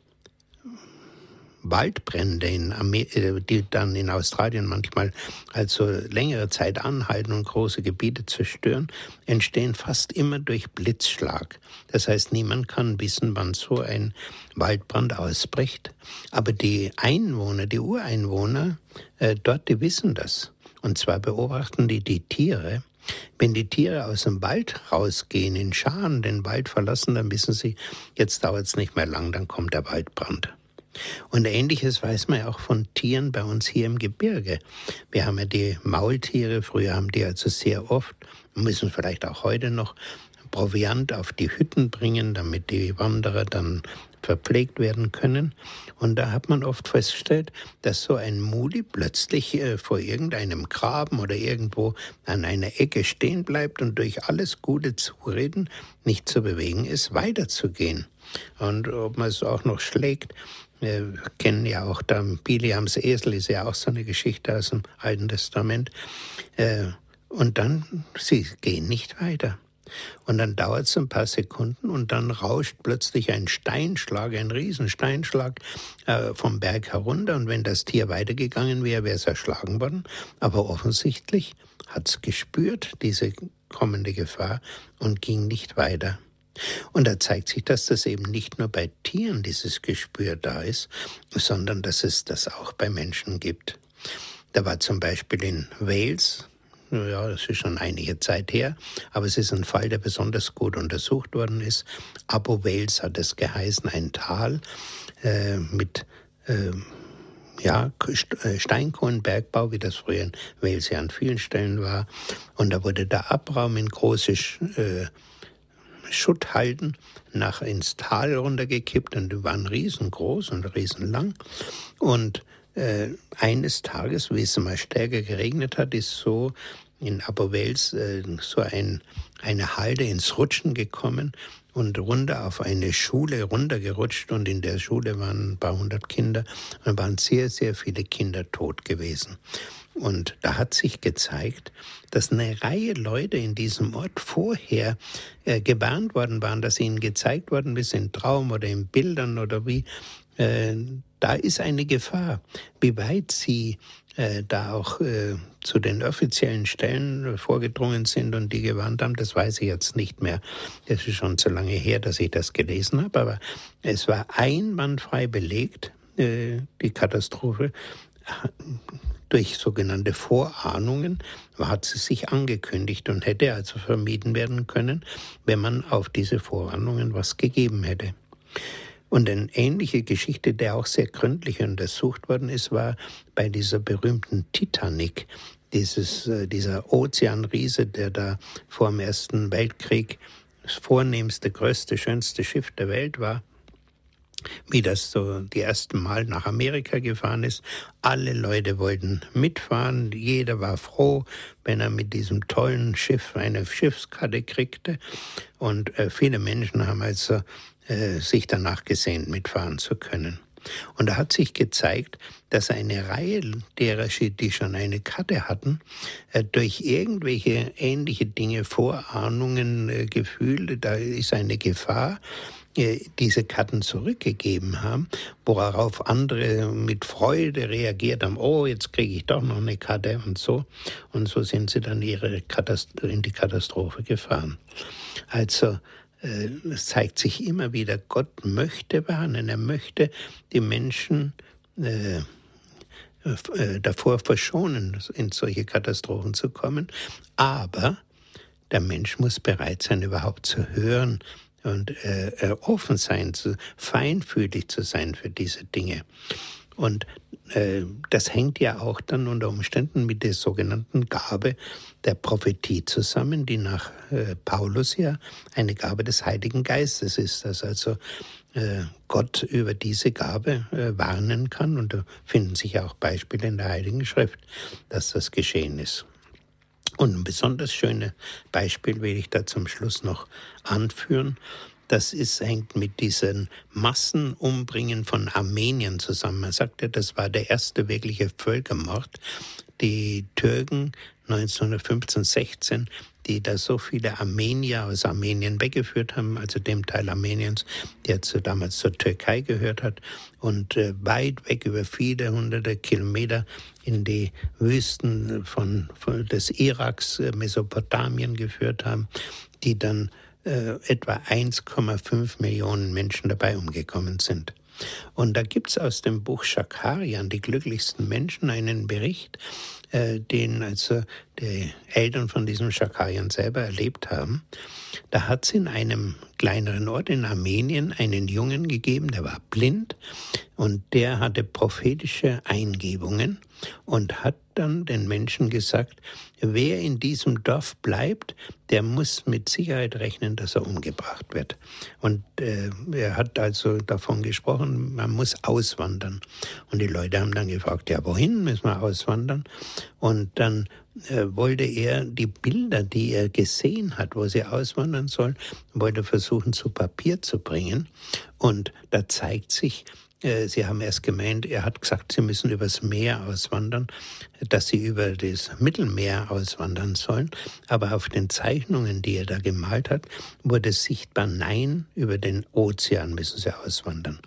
B: Waldbrände, in Amer äh, die dann in Australien manchmal also längere Zeit anhalten und große Gebiete zerstören, entstehen fast immer durch Blitzschlag. Das heißt, niemand kann wissen, wann so ein Waldbrand ausbricht. Aber die Einwohner, die Ureinwohner äh, dort, die wissen das. Und zwar beobachten die die Tiere. Wenn die Tiere aus dem Wald rausgehen, in Scharen den Wald verlassen, dann wissen sie, jetzt dauert es nicht mehr lang, dann kommt der Waldbrand. Und ähnliches weiß man ja auch von Tieren bei uns hier im Gebirge. Wir haben ja die Maultiere, früher haben die also sehr oft, müssen vielleicht auch heute noch, Proviant auf die Hütten bringen, damit die Wanderer dann verpflegt werden können. Und da hat man oft festgestellt, dass so ein Muli plötzlich äh, vor irgendeinem Graben oder irgendwo an einer Ecke stehen bleibt und durch alles gute Zureden nicht zu bewegen ist, weiterzugehen. Und ob man es auch noch schlägt, wir kennen ja auch da Biliams Esel, ist ja auch so eine Geschichte aus dem Alten Testament. Äh, und dann, sie gehen nicht weiter. Und dann dauert es ein paar Sekunden und dann rauscht plötzlich ein Steinschlag, ein Riesensteinschlag äh, vom Berg herunter. Und wenn das Tier weitergegangen wäre, wäre es erschlagen worden. Aber offensichtlich hat es gespürt, diese kommende Gefahr, und ging nicht weiter. Und da zeigt sich, dass das eben nicht nur bei Tieren dieses Gespür da ist, sondern dass es das auch bei Menschen gibt. Da war zum Beispiel in Wales, ja, das ist schon einige Zeit her, aber es ist ein Fall, der besonders gut untersucht worden ist. Abu Wales hat es geheißen, ein Tal äh, mit äh, ja, Steinkohlenbergbau, wie das früher in Wales ja an vielen Stellen war. Und da wurde der Abraum in große äh, Schutthalden nach ins Tal runtergekippt und die waren riesengroß und riesenlang. Und äh, eines Tages, wie es mal stärker geregnet hat, ist so in Aberwels äh, so ein, eine Halde ins Rutschen gekommen und runter auf eine Schule runtergerutscht und in der Schule waren ein paar hundert Kinder und waren sehr, sehr viele Kinder tot gewesen. Und da hat sich gezeigt, dass eine Reihe Leute in diesem Ort vorher äh, gewarnt worden waren, dass ihnen gezeigt worden ist in Traum oder in Bildern oder wie, äh, da ist eine Gefahr. Wie weit sie äh, da auch äh, zu den offiziellen Stellen vorgedrungen sind und die gewarnt haben, das weiß ich jetzt nicht mehr. Das ist schon zu lange her, dass ich das gelesen habe, aber es war einwandfrei belegt, äh, die Katastrophe durch sogenannte Vorahnungen hat sie sich angekündigt und hätte also vermieden werden können, wenn man auf diese Vorahnungen was gegeben hätte. Und eine ähnliche Geschichte, der auch sehr gründlich untersucht worden ist, war bei dieser berühmten Titanic, dieses, äh, dieser Ozeanriese, der da vor dem Ersten Weltkrieg das vornehmste, größte, schönste Schiff der Welt war. Wie das so die ersten Mal nach Amerika gefahren ist. Alle Leute wollten mitfahren. Jeder war froh, wenn er mit diesem tollen Schiff eine Schiffskarte kriegte. Und äh, viele Menschen haben also äh, sich danach gesehnt, mitfahren zu können. Und da hat sich gezeigt, dass eine Reihe derer, die schon eine Karte hatten, äh, durch irgendwelche ähnliche Dinge, Vorahnungen, äh, Gefühle, da ist eine Gefahr, diese Karten zurückgegeben haben, worauf andere mit Freude reagiert haben, oh, jetzt kriege ich doch noch eine Karte und so. Und so sind sie dann ihre in die Katastrophe gefahren. Also äh, es zeigt sich immer wieder, Gott möchte warnen, er möchte die Menschen äh, äh, davor verschonen, in solche Katastrophen zu kommen. Aber der Mensch muss bereit sein, überhaupt zu hören und äh, offen sein, zu, feinfühlig zu sein für diese Dinge. Und äh, das hängt ja auch dann unter Umständen mit der sogenannten Gabe der Prophetie zusammen, die nach äh, Paulus ja eine Gabe des Heiligen Geistes ist, dass also äh, Gott über diese Gabe äh, warnen kann. Und da finden sich auch Beispiele in der Heiligen Schrift, dass das geschehen ist. Und ein besonders schönes Beispiel will ich da zum Schluss noch anführen. Das ist, hängt mit diesen Massenumbringen von Armenien zusammen. Man sagte, das war der erste wirkliche Völkermord. Die Türken 1915, 16, die da so viele Armenier aus Armenien weggeführt haben, also dem Teil Armeniens, der zu, damals zur Türkei gehört hat, und äh, weit weg über viele hunderte Kilometer in die Wüsten von, von des Iraks, äh, Mesopotamien geführt haben, die dann äh, etwa 1,5 Millionen Menschen dabei umgekommen sind. Und da gibt es aus dem Buch Schakarian, die glücklichsten Menschen, einen Bericht, äh, den also die Eltern von diesem Schakarian selber erlebt haben. Da hat es in einem kleineren Ort in Armenien einen Jungen gegeben, der war blind und der hatte prophetische Eingebungen und hat dann den Menschen gesagt, wer in diesem Dorf bleibt, der muss mit Sicherheit rechnen, dass er umgebracht wird. Und äh, er hat also davon gesprochen, man muss auswandern. Und die Leute haben dann gefragt, ja, wohin müssen wir auswandern? Und dann äh, wollte er die Bilder, die er gesehen hat, wo sie auswandern sollen, wollte versuchen zu Papier zu bringen. Und da zeigt sich, Sie haben erst gemeint, er hat gesagt, Sie müssen übers Meer auswandern, dass Sie über das Mittelmeer auswandern sollen. Aber auf den Zeichnungen, die er da gemalt hat, wurde sichtbar, nein, über den Ozean müssen Sie auswandern.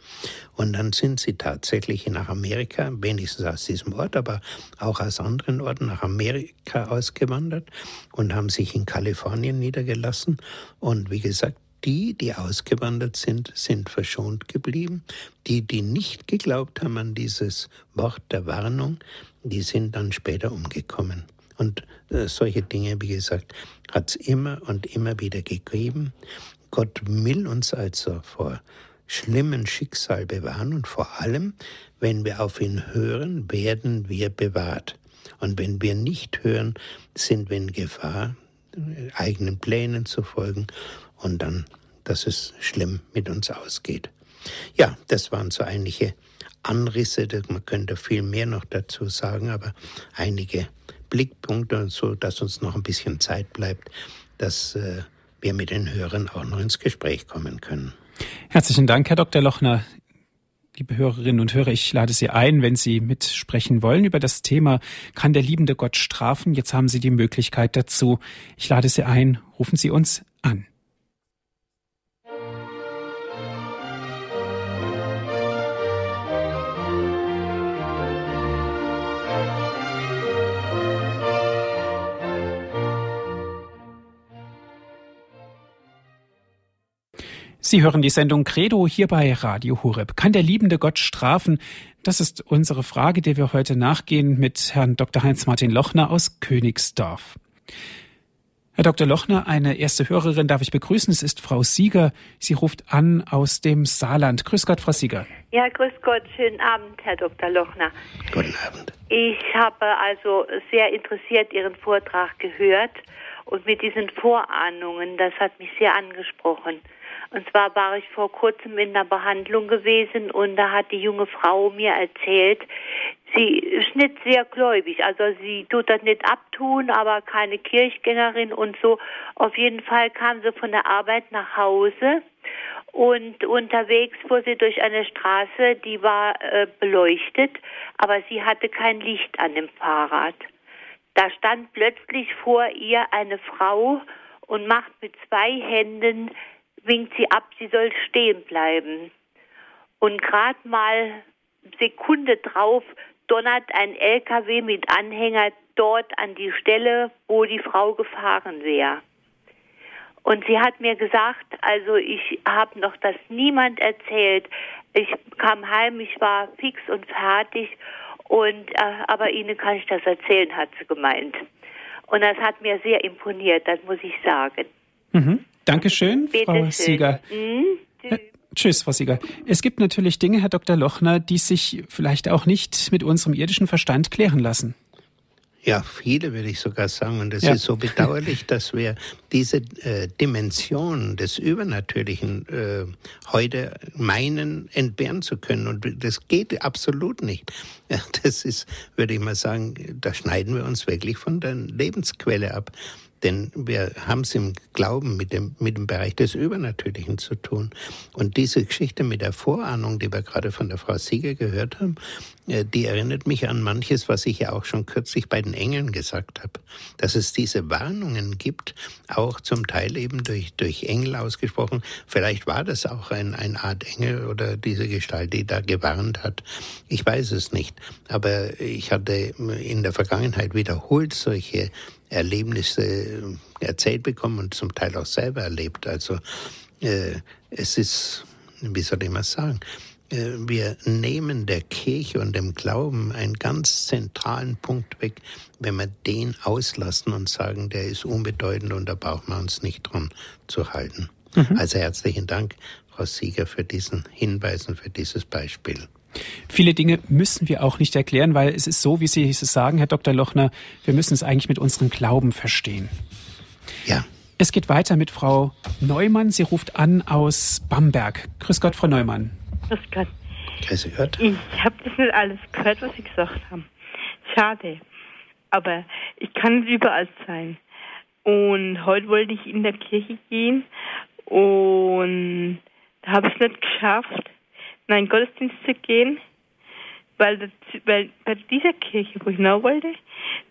B: Und dann sind Sie tatsächlich nach Amerika, wenigstens aus diesem Ort, aber auch aus anderen Orten nach Amerika ausgewandert und haben sich in Kalifornien niedergelassen. Und wie gesagt, die, die ausgewandert sind, sind verschont geblieben. Die, die nicht geglaubt haben an dieses Wort der Warnung, die sind dann später umgekommen. Und äh, solche Dinge, wie gesagt, hat es immer und immer wieder gegeben. Gott will uns also vor schlimmen Schicksal bewahren und vor allem, wenn wir auf ihn hören, werden wir bewahrt. Und wenn wir nicht hören, sind wir in Gefahr, eigenen Plänen zu folgen und dann, dass es schlimm mit uns ausgeht. Ja, das waren so einige Anrisse, man könnte viel mehr noch dazu sagen, aber einige Blickpunkte, so dass uns noch ein bisschen Zeit bleibt, dass äh, wir mit den Hörern auch noch ins Gespräch kommen können.
A: Herzlichen Dank, Herr Dr. Lochner. Liebe Hörerinnen und Hörer, ich lade Sie ein, wenn Sie mitsprechen wollen über das Thema, kann der liebende Gott strafen? Jetzt haben Sie die Möglichkeit dazu. Ich lade Sie ein, rufen Sie uns an. Sie hören die Sendung Credo hier bei Radio Horeb. Kann der liebende Gott strafen? Das ist unsere Frage, der wir heute nachgehen mit Herrn Dr. Heinz-Martin Lochner aus Königsdorf. Herr Dr. Lochner, eine erste Hörerin darf ich begrüßen. Es ist Frau Sieger. Sie ruft an aus dem Saarland. Grüß Gott, Frau Sieger.
C: Ja, grüß Gott. Schönen Abend, Herr Dr. Lochner.
B: Guten Abend.
C: Ich habe also sehr interessiert Ihren Vortrag gehört Und mit diesen Vorahnungen, das hat mich sehr angesprochen. Und zwar war ich vor kurzem in der Behandlung gewesen und da hat die junge Frau mir erzählt, sie ist nicht sehr gläubig. Also sie tut das nicht abtun, aber keine Kirchgängerin und so. Auf jeden Fall kam sie von der Arbeit nach Hause und unterwegs fuhr sie durch eine Straße, die war äh, beleuchtet, aber sie hatte kein Licht an dem Fahrrad. Da stand plötzlich vor ihr eine Frau und macht mit zwei Händen, winkt sie ab, sie soll stehen bleiben. Und gerade mal Sekunde drauf donnert ein LKW mit Anhänger dort an die Stelle, wo die Frau gefahren wäre. Und sie hat mir gesagt, also ich habe noch das niemand erzählt. Ich kam heim, ich war fix und fertig und äh, aber Ihnen kann ich das erzählen, hat sie gemeint. Und das hat mir sehr imponiert, das muss ich sagen.
A: Mhm. Dankeschön, Bitte Frau schön. Sieger. Mhm. Tschüss. Tschüss, Frau Sieger. Es gibt natürlich Dinge, Herr Dr. Lochner, die sich vielleicht auch nicht mit unserem irdischen Verstand klären lassen.
B: Ja, viele würde ich sogar sagen. Und es ja. ist so bedauerlich, dass wir diese äh, Dimension des Übernatürlichen äh, heute meinen, entbehren zu können. Und das geht absolut nicht. Ja, das ist, würde ich mal sagen, da schneiden wir uns wirklich von der Lebensquelle ab. Denn wir haben es im Glauben mit dem, mit dem Bereich des Übernatürlichen zu tun. Und diese Geschichte mit der Vorahnung, die wir gerade von der Frau Sieger gehört haben, äh, die erinnert mich an manches, was ich ja auch schon kürzlich bei den Engeln gesagt habe. Dass es diese Warnungen gibt, auch zum Teil eben durch, durch Engel ausgesprochen. Vielleicht war das auch ein, eine Art Engel oder diese Gestalt, die da gewarnt hat. Ich weiß es nicht. Aber ich hatte in der Vergangenheit wiederholt solche Erlebnisse erzählt bekommen und zum Teil auch selber erlebt. Also äh, es ist, wie soll ich mal sagen, äh, wir nehmen der Kirche und dem Glauben einen ganz zentralen Punkt weg, wenn wir den auslassen und sagen, der ist unbedeutend und da brauchen wir uns nicht dran zu halten. Mhm. Also herzlichen Dank, Frau Sieger, für diesen Hinweis und für dieses Beispiel.
A: Viele Dinge müssen wir auch nicht erklären, weil es ist so, wie Sie es sagen, Herr Dr. Lochner, wir müssen es eigentlich mit unserem Glauben verstehen.
B: Ja.
A: Es geht weiter mit Frau Neumann. Sie ruft an aus Bamberg. Grüß Gott, Frau Neumann.
D: Grüß Gott.
B: Grüß Gott.
D: Ich habe das nicht alles gehört, was Sie gesagt haben. Schade. Aber ich kann nicht überall sein. Und heute wollte ich in der Kirche gehen und da habe ich es nicht geschafft in einen Gottesdienst zu gehen, weil, das, weil bei dieser Kirche, wo ich hinaus wollte,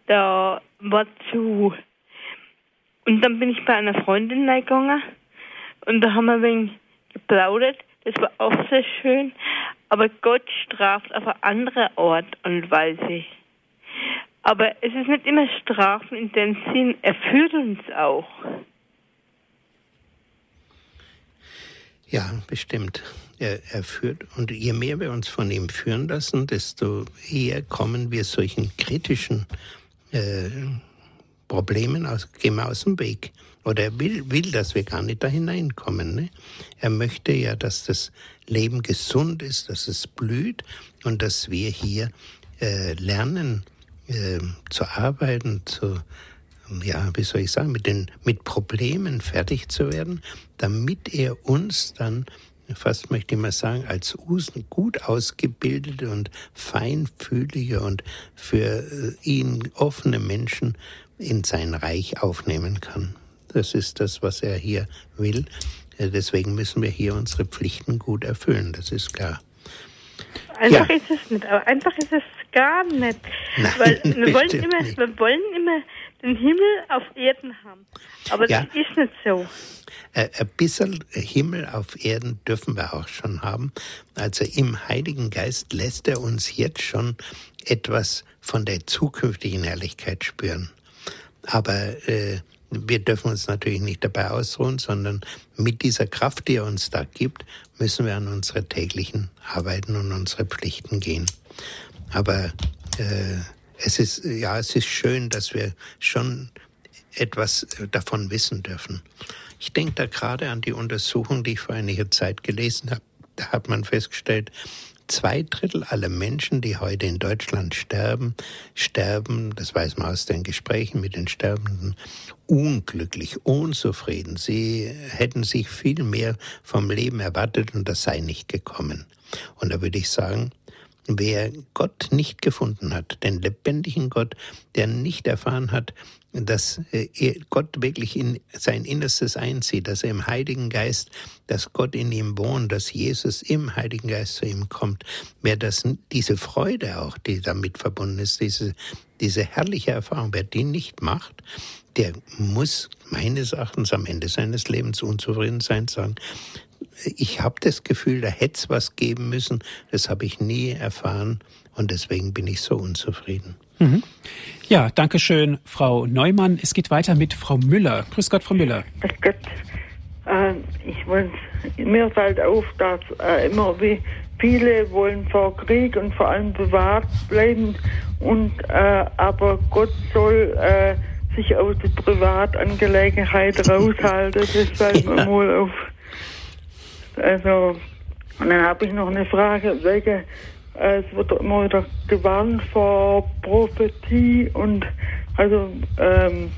D: da war zu. Und dann bin ich bei einer Freundin gegangen und da haben wir ein wenig geplaudert. Das war auch sehr schön. Aber Gott straft auf eine andere Art und Weise. Aber es ist nicht immer Strafen in dem Sinn, er führt uns auch.
B: Ja, bestimmt. Er, er, führt, und je mehr wir uns von ihm führen lassen, desto eher kommen wir solchen kritischen äh, Problemen aus, gehen wir aus dem Weg. Oder er will, will, dass wir gar nicht da hineinkommen. Ne? Er möchte ja, dass das Leben gesund ist, dass es blüht und dass wir hier äh, lernen äh, zu arbeiten, zu, ja, wie soll ich sagen, mit den, mit Problemen fertig zu werden, damit er uns dann fast möchte ich mal sagen, als gut ausgebildete und feinfühlige und für äh, ihn offene Menschen in sein Reich aufnehmen kann. Das ist das, was er hier will. Äh, deswegen müssen wir hier unsere Pflichten gut erfüllen, das ist klar.
D: Einfach ja. ist es nicht, aber einfach ist es gar nicht. Nein, Weil wir wollen, immer, wir wollen immer den Himmel auf Erden haben. Aber ja. das ist nicht so.
B: Äh, ein bisschen Himmel auf Erden dürfen wir auch schon haben. Also im Heiligen Geist lässt er uns jetzt schon etwas von der zukünftigen Herrlichkeit spüren. Aber äh, wir dürfen uns natürlich nicht dabei ausruhen, sondern mit dieser Kraft, die er uns da gibt, müssen wir an unsere täglichen Arbeiten und unsere Pflichten gehen. Aber äh, es ist, ja, es ist schön, dass wir schon etwas davon wissen dürfen. Ich denke da gerade an die Untersuchung, die ich vor einiger Zeit gelesen habe. Da hat man festgestellt, Zwei Drittel aller Menschen, die heute in Deutschland sterben, sterben, das weiß man aus den Gesprächen mit den Sterbenden, unglücklich, unzufrieden. Sie hätten sich viel mehr vom Leben erwartet und das sei nicht gekommen. Und da würde ich sagen, wer Gott nicht gefunden hat, den lebendigen Gott, der nicht erfahren hat, dass äh, Gott wirklich in sein Innerstes einzieht, dass er im Heiligen Geist, dass Gott in ihm wohnt, dass Jesus im Heiligen Geist zu ihm kommt. Wer das, diese Freude auch, die damit verbunden ist, diese, diese herrliche Erfahrung, wer die nicht macht, der muss meines Erachtens am Ende seines Lebens unzufrieden sein, sagen, ich habe das Gefühl, da hätte es was geben müssen, das habe ich nie erfahren und deswegen bin ich so unzufrieden. Mhm.
A: Ja, danke schön, Frau Neumann. Es geht weiter mit Frau Müller. Grüß Gott, Frau Müller.
E: Grüß Gott. Äh, ich wollte, mir fällt auf, dass äh, immer wie viele wollen vor Krieg und vor allem bewahrt bleiben und äh, aber Gott soll äh, sich aus der Privatangelegenheit raushalten. Das fällt mir mal auf. Also, und dann habe ich noch eine Frage, welche es wird immer wieder gewarnt vor Prophetie und also ähm,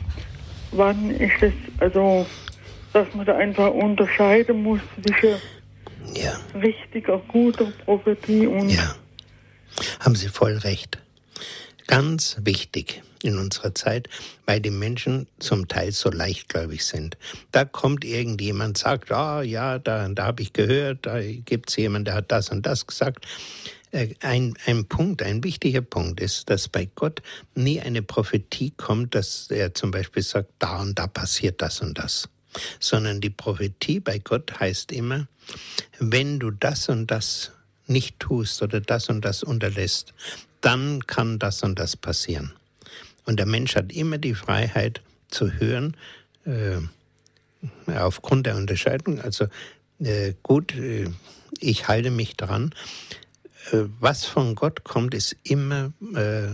E: wann ist es, also dass man da einfach unterscheiden muss zwischen ja. richtiger, guter Prophetie und.
B: Ja, haben Sie voll recht. Ganz wichtig in unserer Zeit, weil die Menschen zum Teil so leichtgläubig sind. Da kommt irgendjemand, sagt, ah ja, da, da habe ich gehört, da gibt es jemanden, der hat das und das gesagt. Äh, ein, ein Punkt, ein wichtiger Punkt ist, dass bei Gott nie eine Prophetie kommt, dass er zum Beispiel sagt, da und da passiert das und das. Sondern die Prophetie bei Gott heißt immer, wenn du das und das nicht tust oder das und das unterlässt, dann kann das und das passieren. Und der Mensch hat immer die Freiheit zu hören, äh, aufgrund der Unterscheidung, also äh, gut, äh, ich halte mich dran, was von Gott kommt, ist immer äh,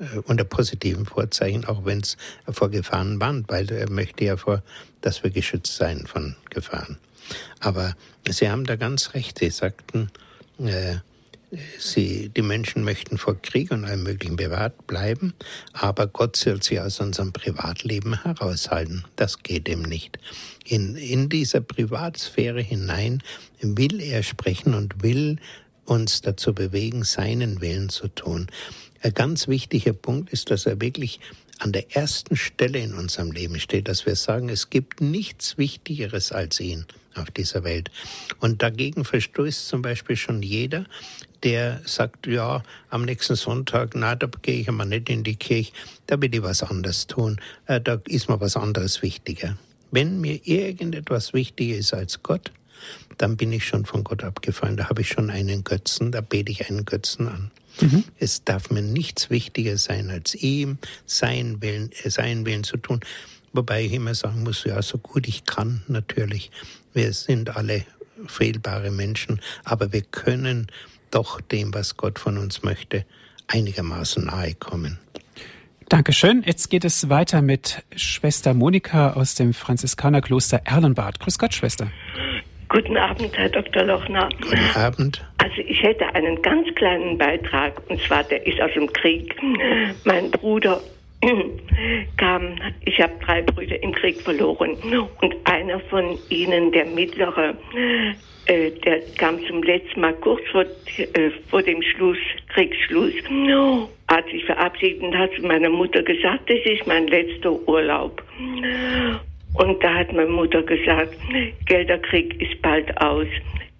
B: äh, unter positiven Vorzeichen, auch wenn es vor Gefahren warnt, weil er möchte ja vor, dass wir geschützt sein von Gefahren. Aber Sie haben da ganz recht. Sie sagten, äh, Sie, die Menschen möchten vor Krieg und allem Möglichen bewahrt bleiben, aber Gott soll sie aus unserem Privatleben heraushalten. Das geht ihm nicht. In, in dieser Privatsphäre hinein will er sprechen und will uns dazu bewegen, seinen Willen zu tun. Ein ganz wichtiger Punkt ist, dass er wirklich an der ersten Stelle in unserem Leben steht, dass wir sagen, es gibt nichts Wichtigeres als ihn auf dieser Welt. Und dagegen verstößt zum Beispiel schon jeder, der sagt, ja, am nächsten Sonntag, na, da gehe ich einmal nicht in die Kirche, da will ich was anderes tun, äh, da ist mir was anderes wichtiger. Wenn mir irgendetwas wichtiger ist als Gott, dann bin ich schon von Gott abgefallen. Da habe ich schon einen Götzen, da bete ich einen Götzen an. Mhm. Es darf mir nichts wichtiger sein, als ihm seinen Willen, äh, seinen Willen zu tun. Wobei ich immer sagen muss, ja, so gut ich kann, natürlich. Wir sind alle fehlbare Menschen, aber wir können doch dem, was Gott von uns möchte, einigermaßen nahe kommen.
A: Dankeschön. Jetzt geht es weiter mit Schwester Monika aus dem Franziskanerkloster Erlenbad. Grüß Gott, Schwester.
F: Guten Abend, Herr Dr. Lochner.
B: Guten Abend.
F: Also ich hätte einen ganz kleinen Beitrag, und zwar der ist aus dem Krieg. Mein Bruder kam, ich habe drei Brüder im Krieg verloren und einer von ihnen, der mittlere, äh, der kam zum letzten Mal kurz vor, äh, vor dem Schluss, Kriegsschluss, hat sich verabschiedet und hat zu meiner Mutter gesagt, das ist mein letzter Urlaub. Und da hat meine Mutter gesagt, Gelderkrieg ist bald aus.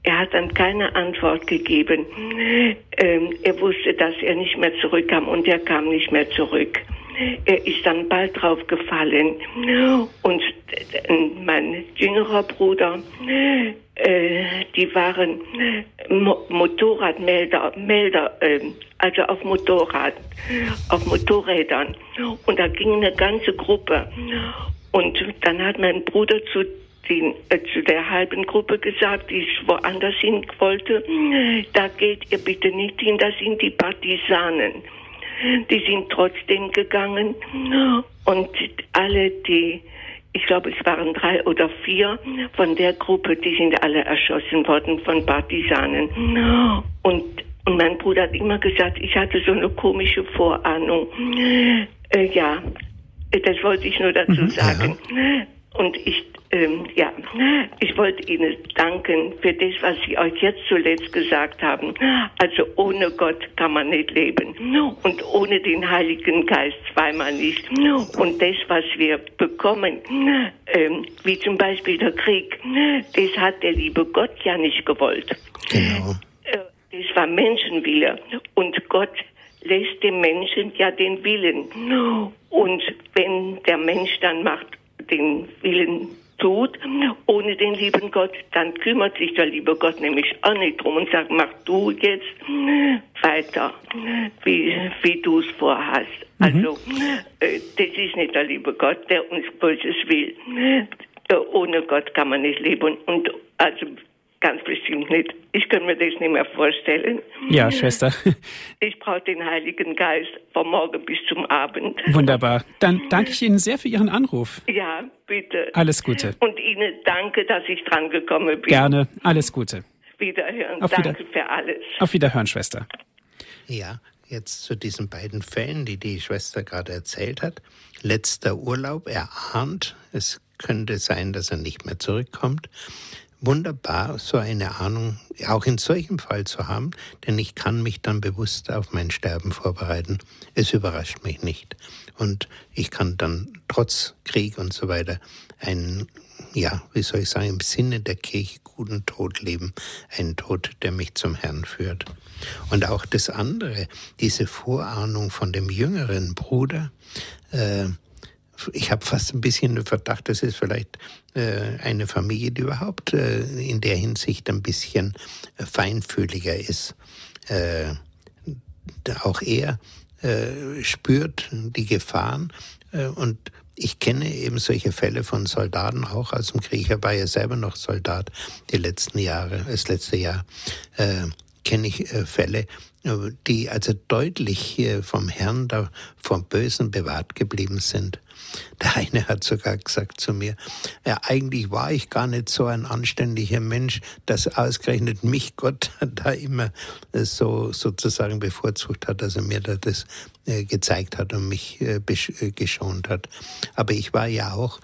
F: Er hat dann keine Antwort gegeben. Ähm, er wusste, dass er nicht mehr zurückkam und er kam nicht mehr zurück. Er ist dann bald drauf gefallen. Und mein jüngerer Bruder, äh, die waren Mo Motorradmelder, Melder, äh, also auf Motorrad, auf Motorrädern. Und da ging eine ganze Gruppe. Und dann hat mein Bruder zu, den, äh, zu der halben Gruppe gesagt, die woanders hin wollte, da geht ihr bitte nicht hin, das sind die Partisanen. Die sind trotzdem gegangen und alle, die, ich glaube, es waren drei oder vier von der Gruppe, die sind alle erschossen worden von Partisanen. Und Und mein Bruder hat immer gesagt, ich hatte so eine komische Vorahnung. Äh, ja, das wollte ich nur dazu mhm, sagen. Ja. Und ich, ähm, ja, ich wollte Ihnen danken für das, was Sie euch jetzt zuletzt gesagt haben. Also ohne Gott kann man nicht leben. Und ohne den Heiligen Geist zweimal nicht. Und das, was wir bekommen, ähm, wie zum Beispiel der Krieg, das hat der liebe Gott ja nicht gewollt. Genau. Äh, das war Menschenwille. Und Gott lässt dem Menschen ja den Willen. Und wenn der Mensch dann macht den Willen tut, ohne den lieben Gott, dann kümmert sich der liebe Gott nämlich auch nicht drum und sagt, mach du jetzt weiter, wie, wie du es vorhast. Mhm. Also, äh, das ist nicht der liebe Gott, der uns Böses will. Äh, ohne Gott kann man nicht leben. Und also Ganz bestimmt nicht. Ich kann mir das nicht mehr vorstellen.
A: Ja, Schwester.
F: Ich brauche den Heiligen Geist vom Morgen bis zum Abend.
A: Wunderbar. Dann danke ich Ihnen sehr für Ihren Anruf.
F: Ja, bitte.
A: Alles Gute.
F: Und Ihnen danke, dass ich dran gekommen bin.
A: Gerne. Alles Gute.
F: Wiederhören. Auf danke wieder für alles.
A: Auf Wiederhören, Schwester.
B: Ja, jetzt zu diesen beiden Fällen, die die Schwester gerade erzählt hat. Letzter Urlaub, er ahnt, es könnte sein, dass er nicht mehr zurückkommt wunderbar, so eine Ahnung auch in solchem Fall zu haben, denn ich kann mich dann bewusst auf mein Sterben vorbereiten. Es überrascht mich nicht. Und ich kann dann trotz Krieg und so weiter einen, ja, wie soll ich sagen, im Sinne der Kirche guten Tod leben. Einen Tod, der mich zum Herrn führt. Und auch das andere, diese Vorahnung von dem jüngeren Bruder, äh, ich habe fast ein bisschen den Verdacht, das ist vielleicht äh, eine Familie, die überhaupt äh, in der Hinsicht ein bisschen äh, feinfühliger ist. Äh, auch er äh, spürt die Gefahren und ich kenne eben solche Fälle von Soldaten auch aus dem Krieg. Er war ja selber noch Soldat die letzten Jahre, das letzte Jahr kenne ich Fälle, die also deutlich vom Herrn da vom Bösen bewahrt geblieben sind. Der eine hat sogar gesagt zu mir, ja, eigentlich war ich gar nicht so ein anständiger Mensch, dass ausgerechnet mich Gott da immer so sozusagen bevorzugt hat, dass er mir da das äh, gezeigt hat und mich äh, äh, geschont hat. Aber ich war ja auch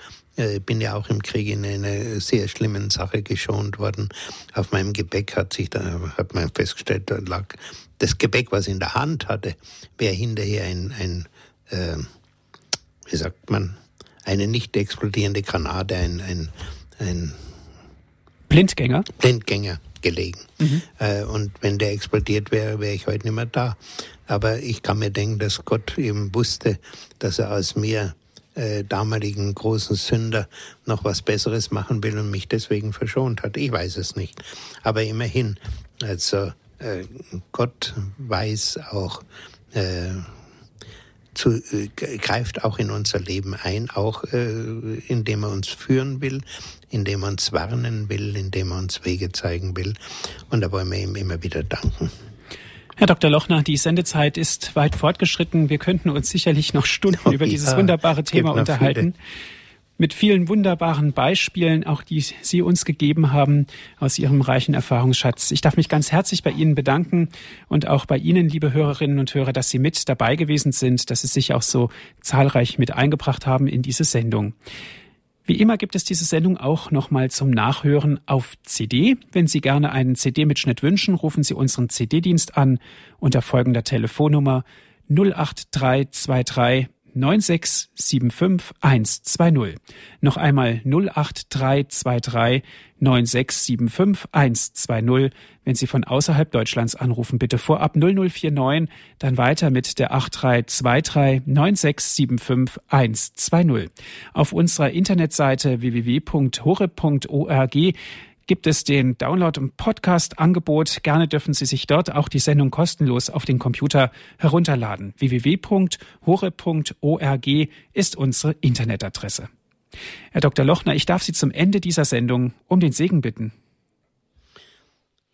B: bin ja auch im Krieg in einer sehr schlimmen Sache geschont worden. Auf meinem Gepäck hat sich da, hat man festgestellt, da lag das Gepäck, was ich in der Hand hatte, wäre hinterher ein, ein äh, wie sagt man, eine nicht explodierende Granate, ein, ein, ein
A: Blindgänger?
B: Blindgänger gelegen. Mhm. Äh, und wenn der explodiert wäre, wäre ich heute nicht mehr da. Aber ich kann mir denken, dass Gott eben wusste, dass er aus mir äh, damaligen großen Sünder noch was Besseres machen will und mich deswegen verschont hat. Ich weiß es nicht. Aber immerhin, also äh, Gott weiß auch, äh, zu, äh, greift auch in unser Leben ein, auch äh, indem er uns führen will, indem er uns warnen will, indem er uns Wege zeigen will. Und da wollen wir ihm immer wieder danken.
A: Herr Dr. Lochner, die Sendezeit ist weit fortgeschritten. Wir könnten uns sicherlich noch Stunden oh, über dieses ja, wunderbare Thema unterhalten. Viele mit vielen wunderbaren Beispielen, auch die Sie uns gegeben haben aus Ihrem reichen Erfahrungsschatz. Ich darf mich ganz herzlich bei Ihnen bedanken und auch bei Ihnen, liebe Hörerinnen und Hörer, dass Sie mit dabei gewesen sind, dass Sie sich auch so zahlreich mit eingebracht haben in diese Sendung. Wie immer gibt es diese Sendung auch nochmal zum Nachhören auf CD. Wenn Sie gerne einen CD-Mitschnitt wünschen, rufen Sie unseren CD-Dienst an unter folgender Telefonnummer 08323 9675120. Noch einmal 08323 9675120. Wenn Sie von außerhalb Deutschlands anrufen, bitte vorab 0049, dann weiter mit der 8323 9675120. Auf unserer Internetseite www.hore.org gibt es den Download- und Podcast-Angebot. Gerne dürfen Sie sich dort auch die Sendung kostenlos auf den Computer herunterladen. www.hore.org ist unsere Internetadresse. Herr Dr. Lochner, ich darf Sie zum Ende dieser Sendung um den Segen bitten.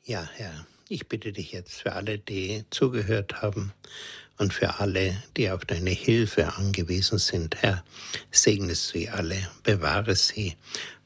B: Ja, Herr, ich bitte dich jetzt für alle, die zugehört haben und für alle, die auf deine Hilfe angewiesen sind. Herr, segne sie alle, bewahre sie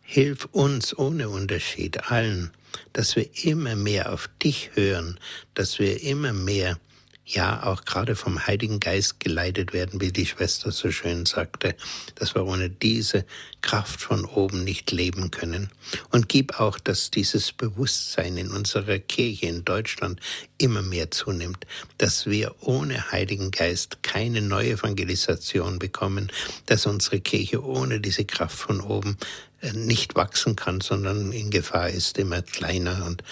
B: Hilf uns ohne Unterschied allen, dass wir immer mehr auf dich hören, dass wir immer mehr ja auch gerade vom Heiligen Geist geleitet werden, wie die Schwester so schön sagte, dass wir ohne diese Kraft von oben nicht leben können. Und gib auch, dass dieses Bewusstsein in unserer Kirche in Deutschland immer mehr zunimmt, dass wir ohne Heiligen Geist keine neue Evangelisation bekommen, dass unsere Kirche ohne diese Kraft von oben äh, nicht wachsen kann, sondern in Gefahr ist, immer kleiner und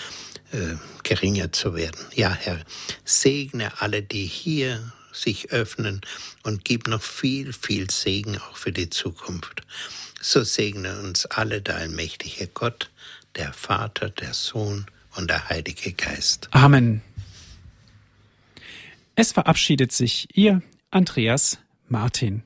B: äh, geringer zu werden. Ja, Herr, segne alle, die hier sich öffnen und gib noch viel, viel Segen auch für die Zukunft. So segne uns alle der allmächtige Gott, der Vater, der Sohn und der Heilige Geist.
A: Amen. Es verabschiedet sich Ihr Andreas Martin.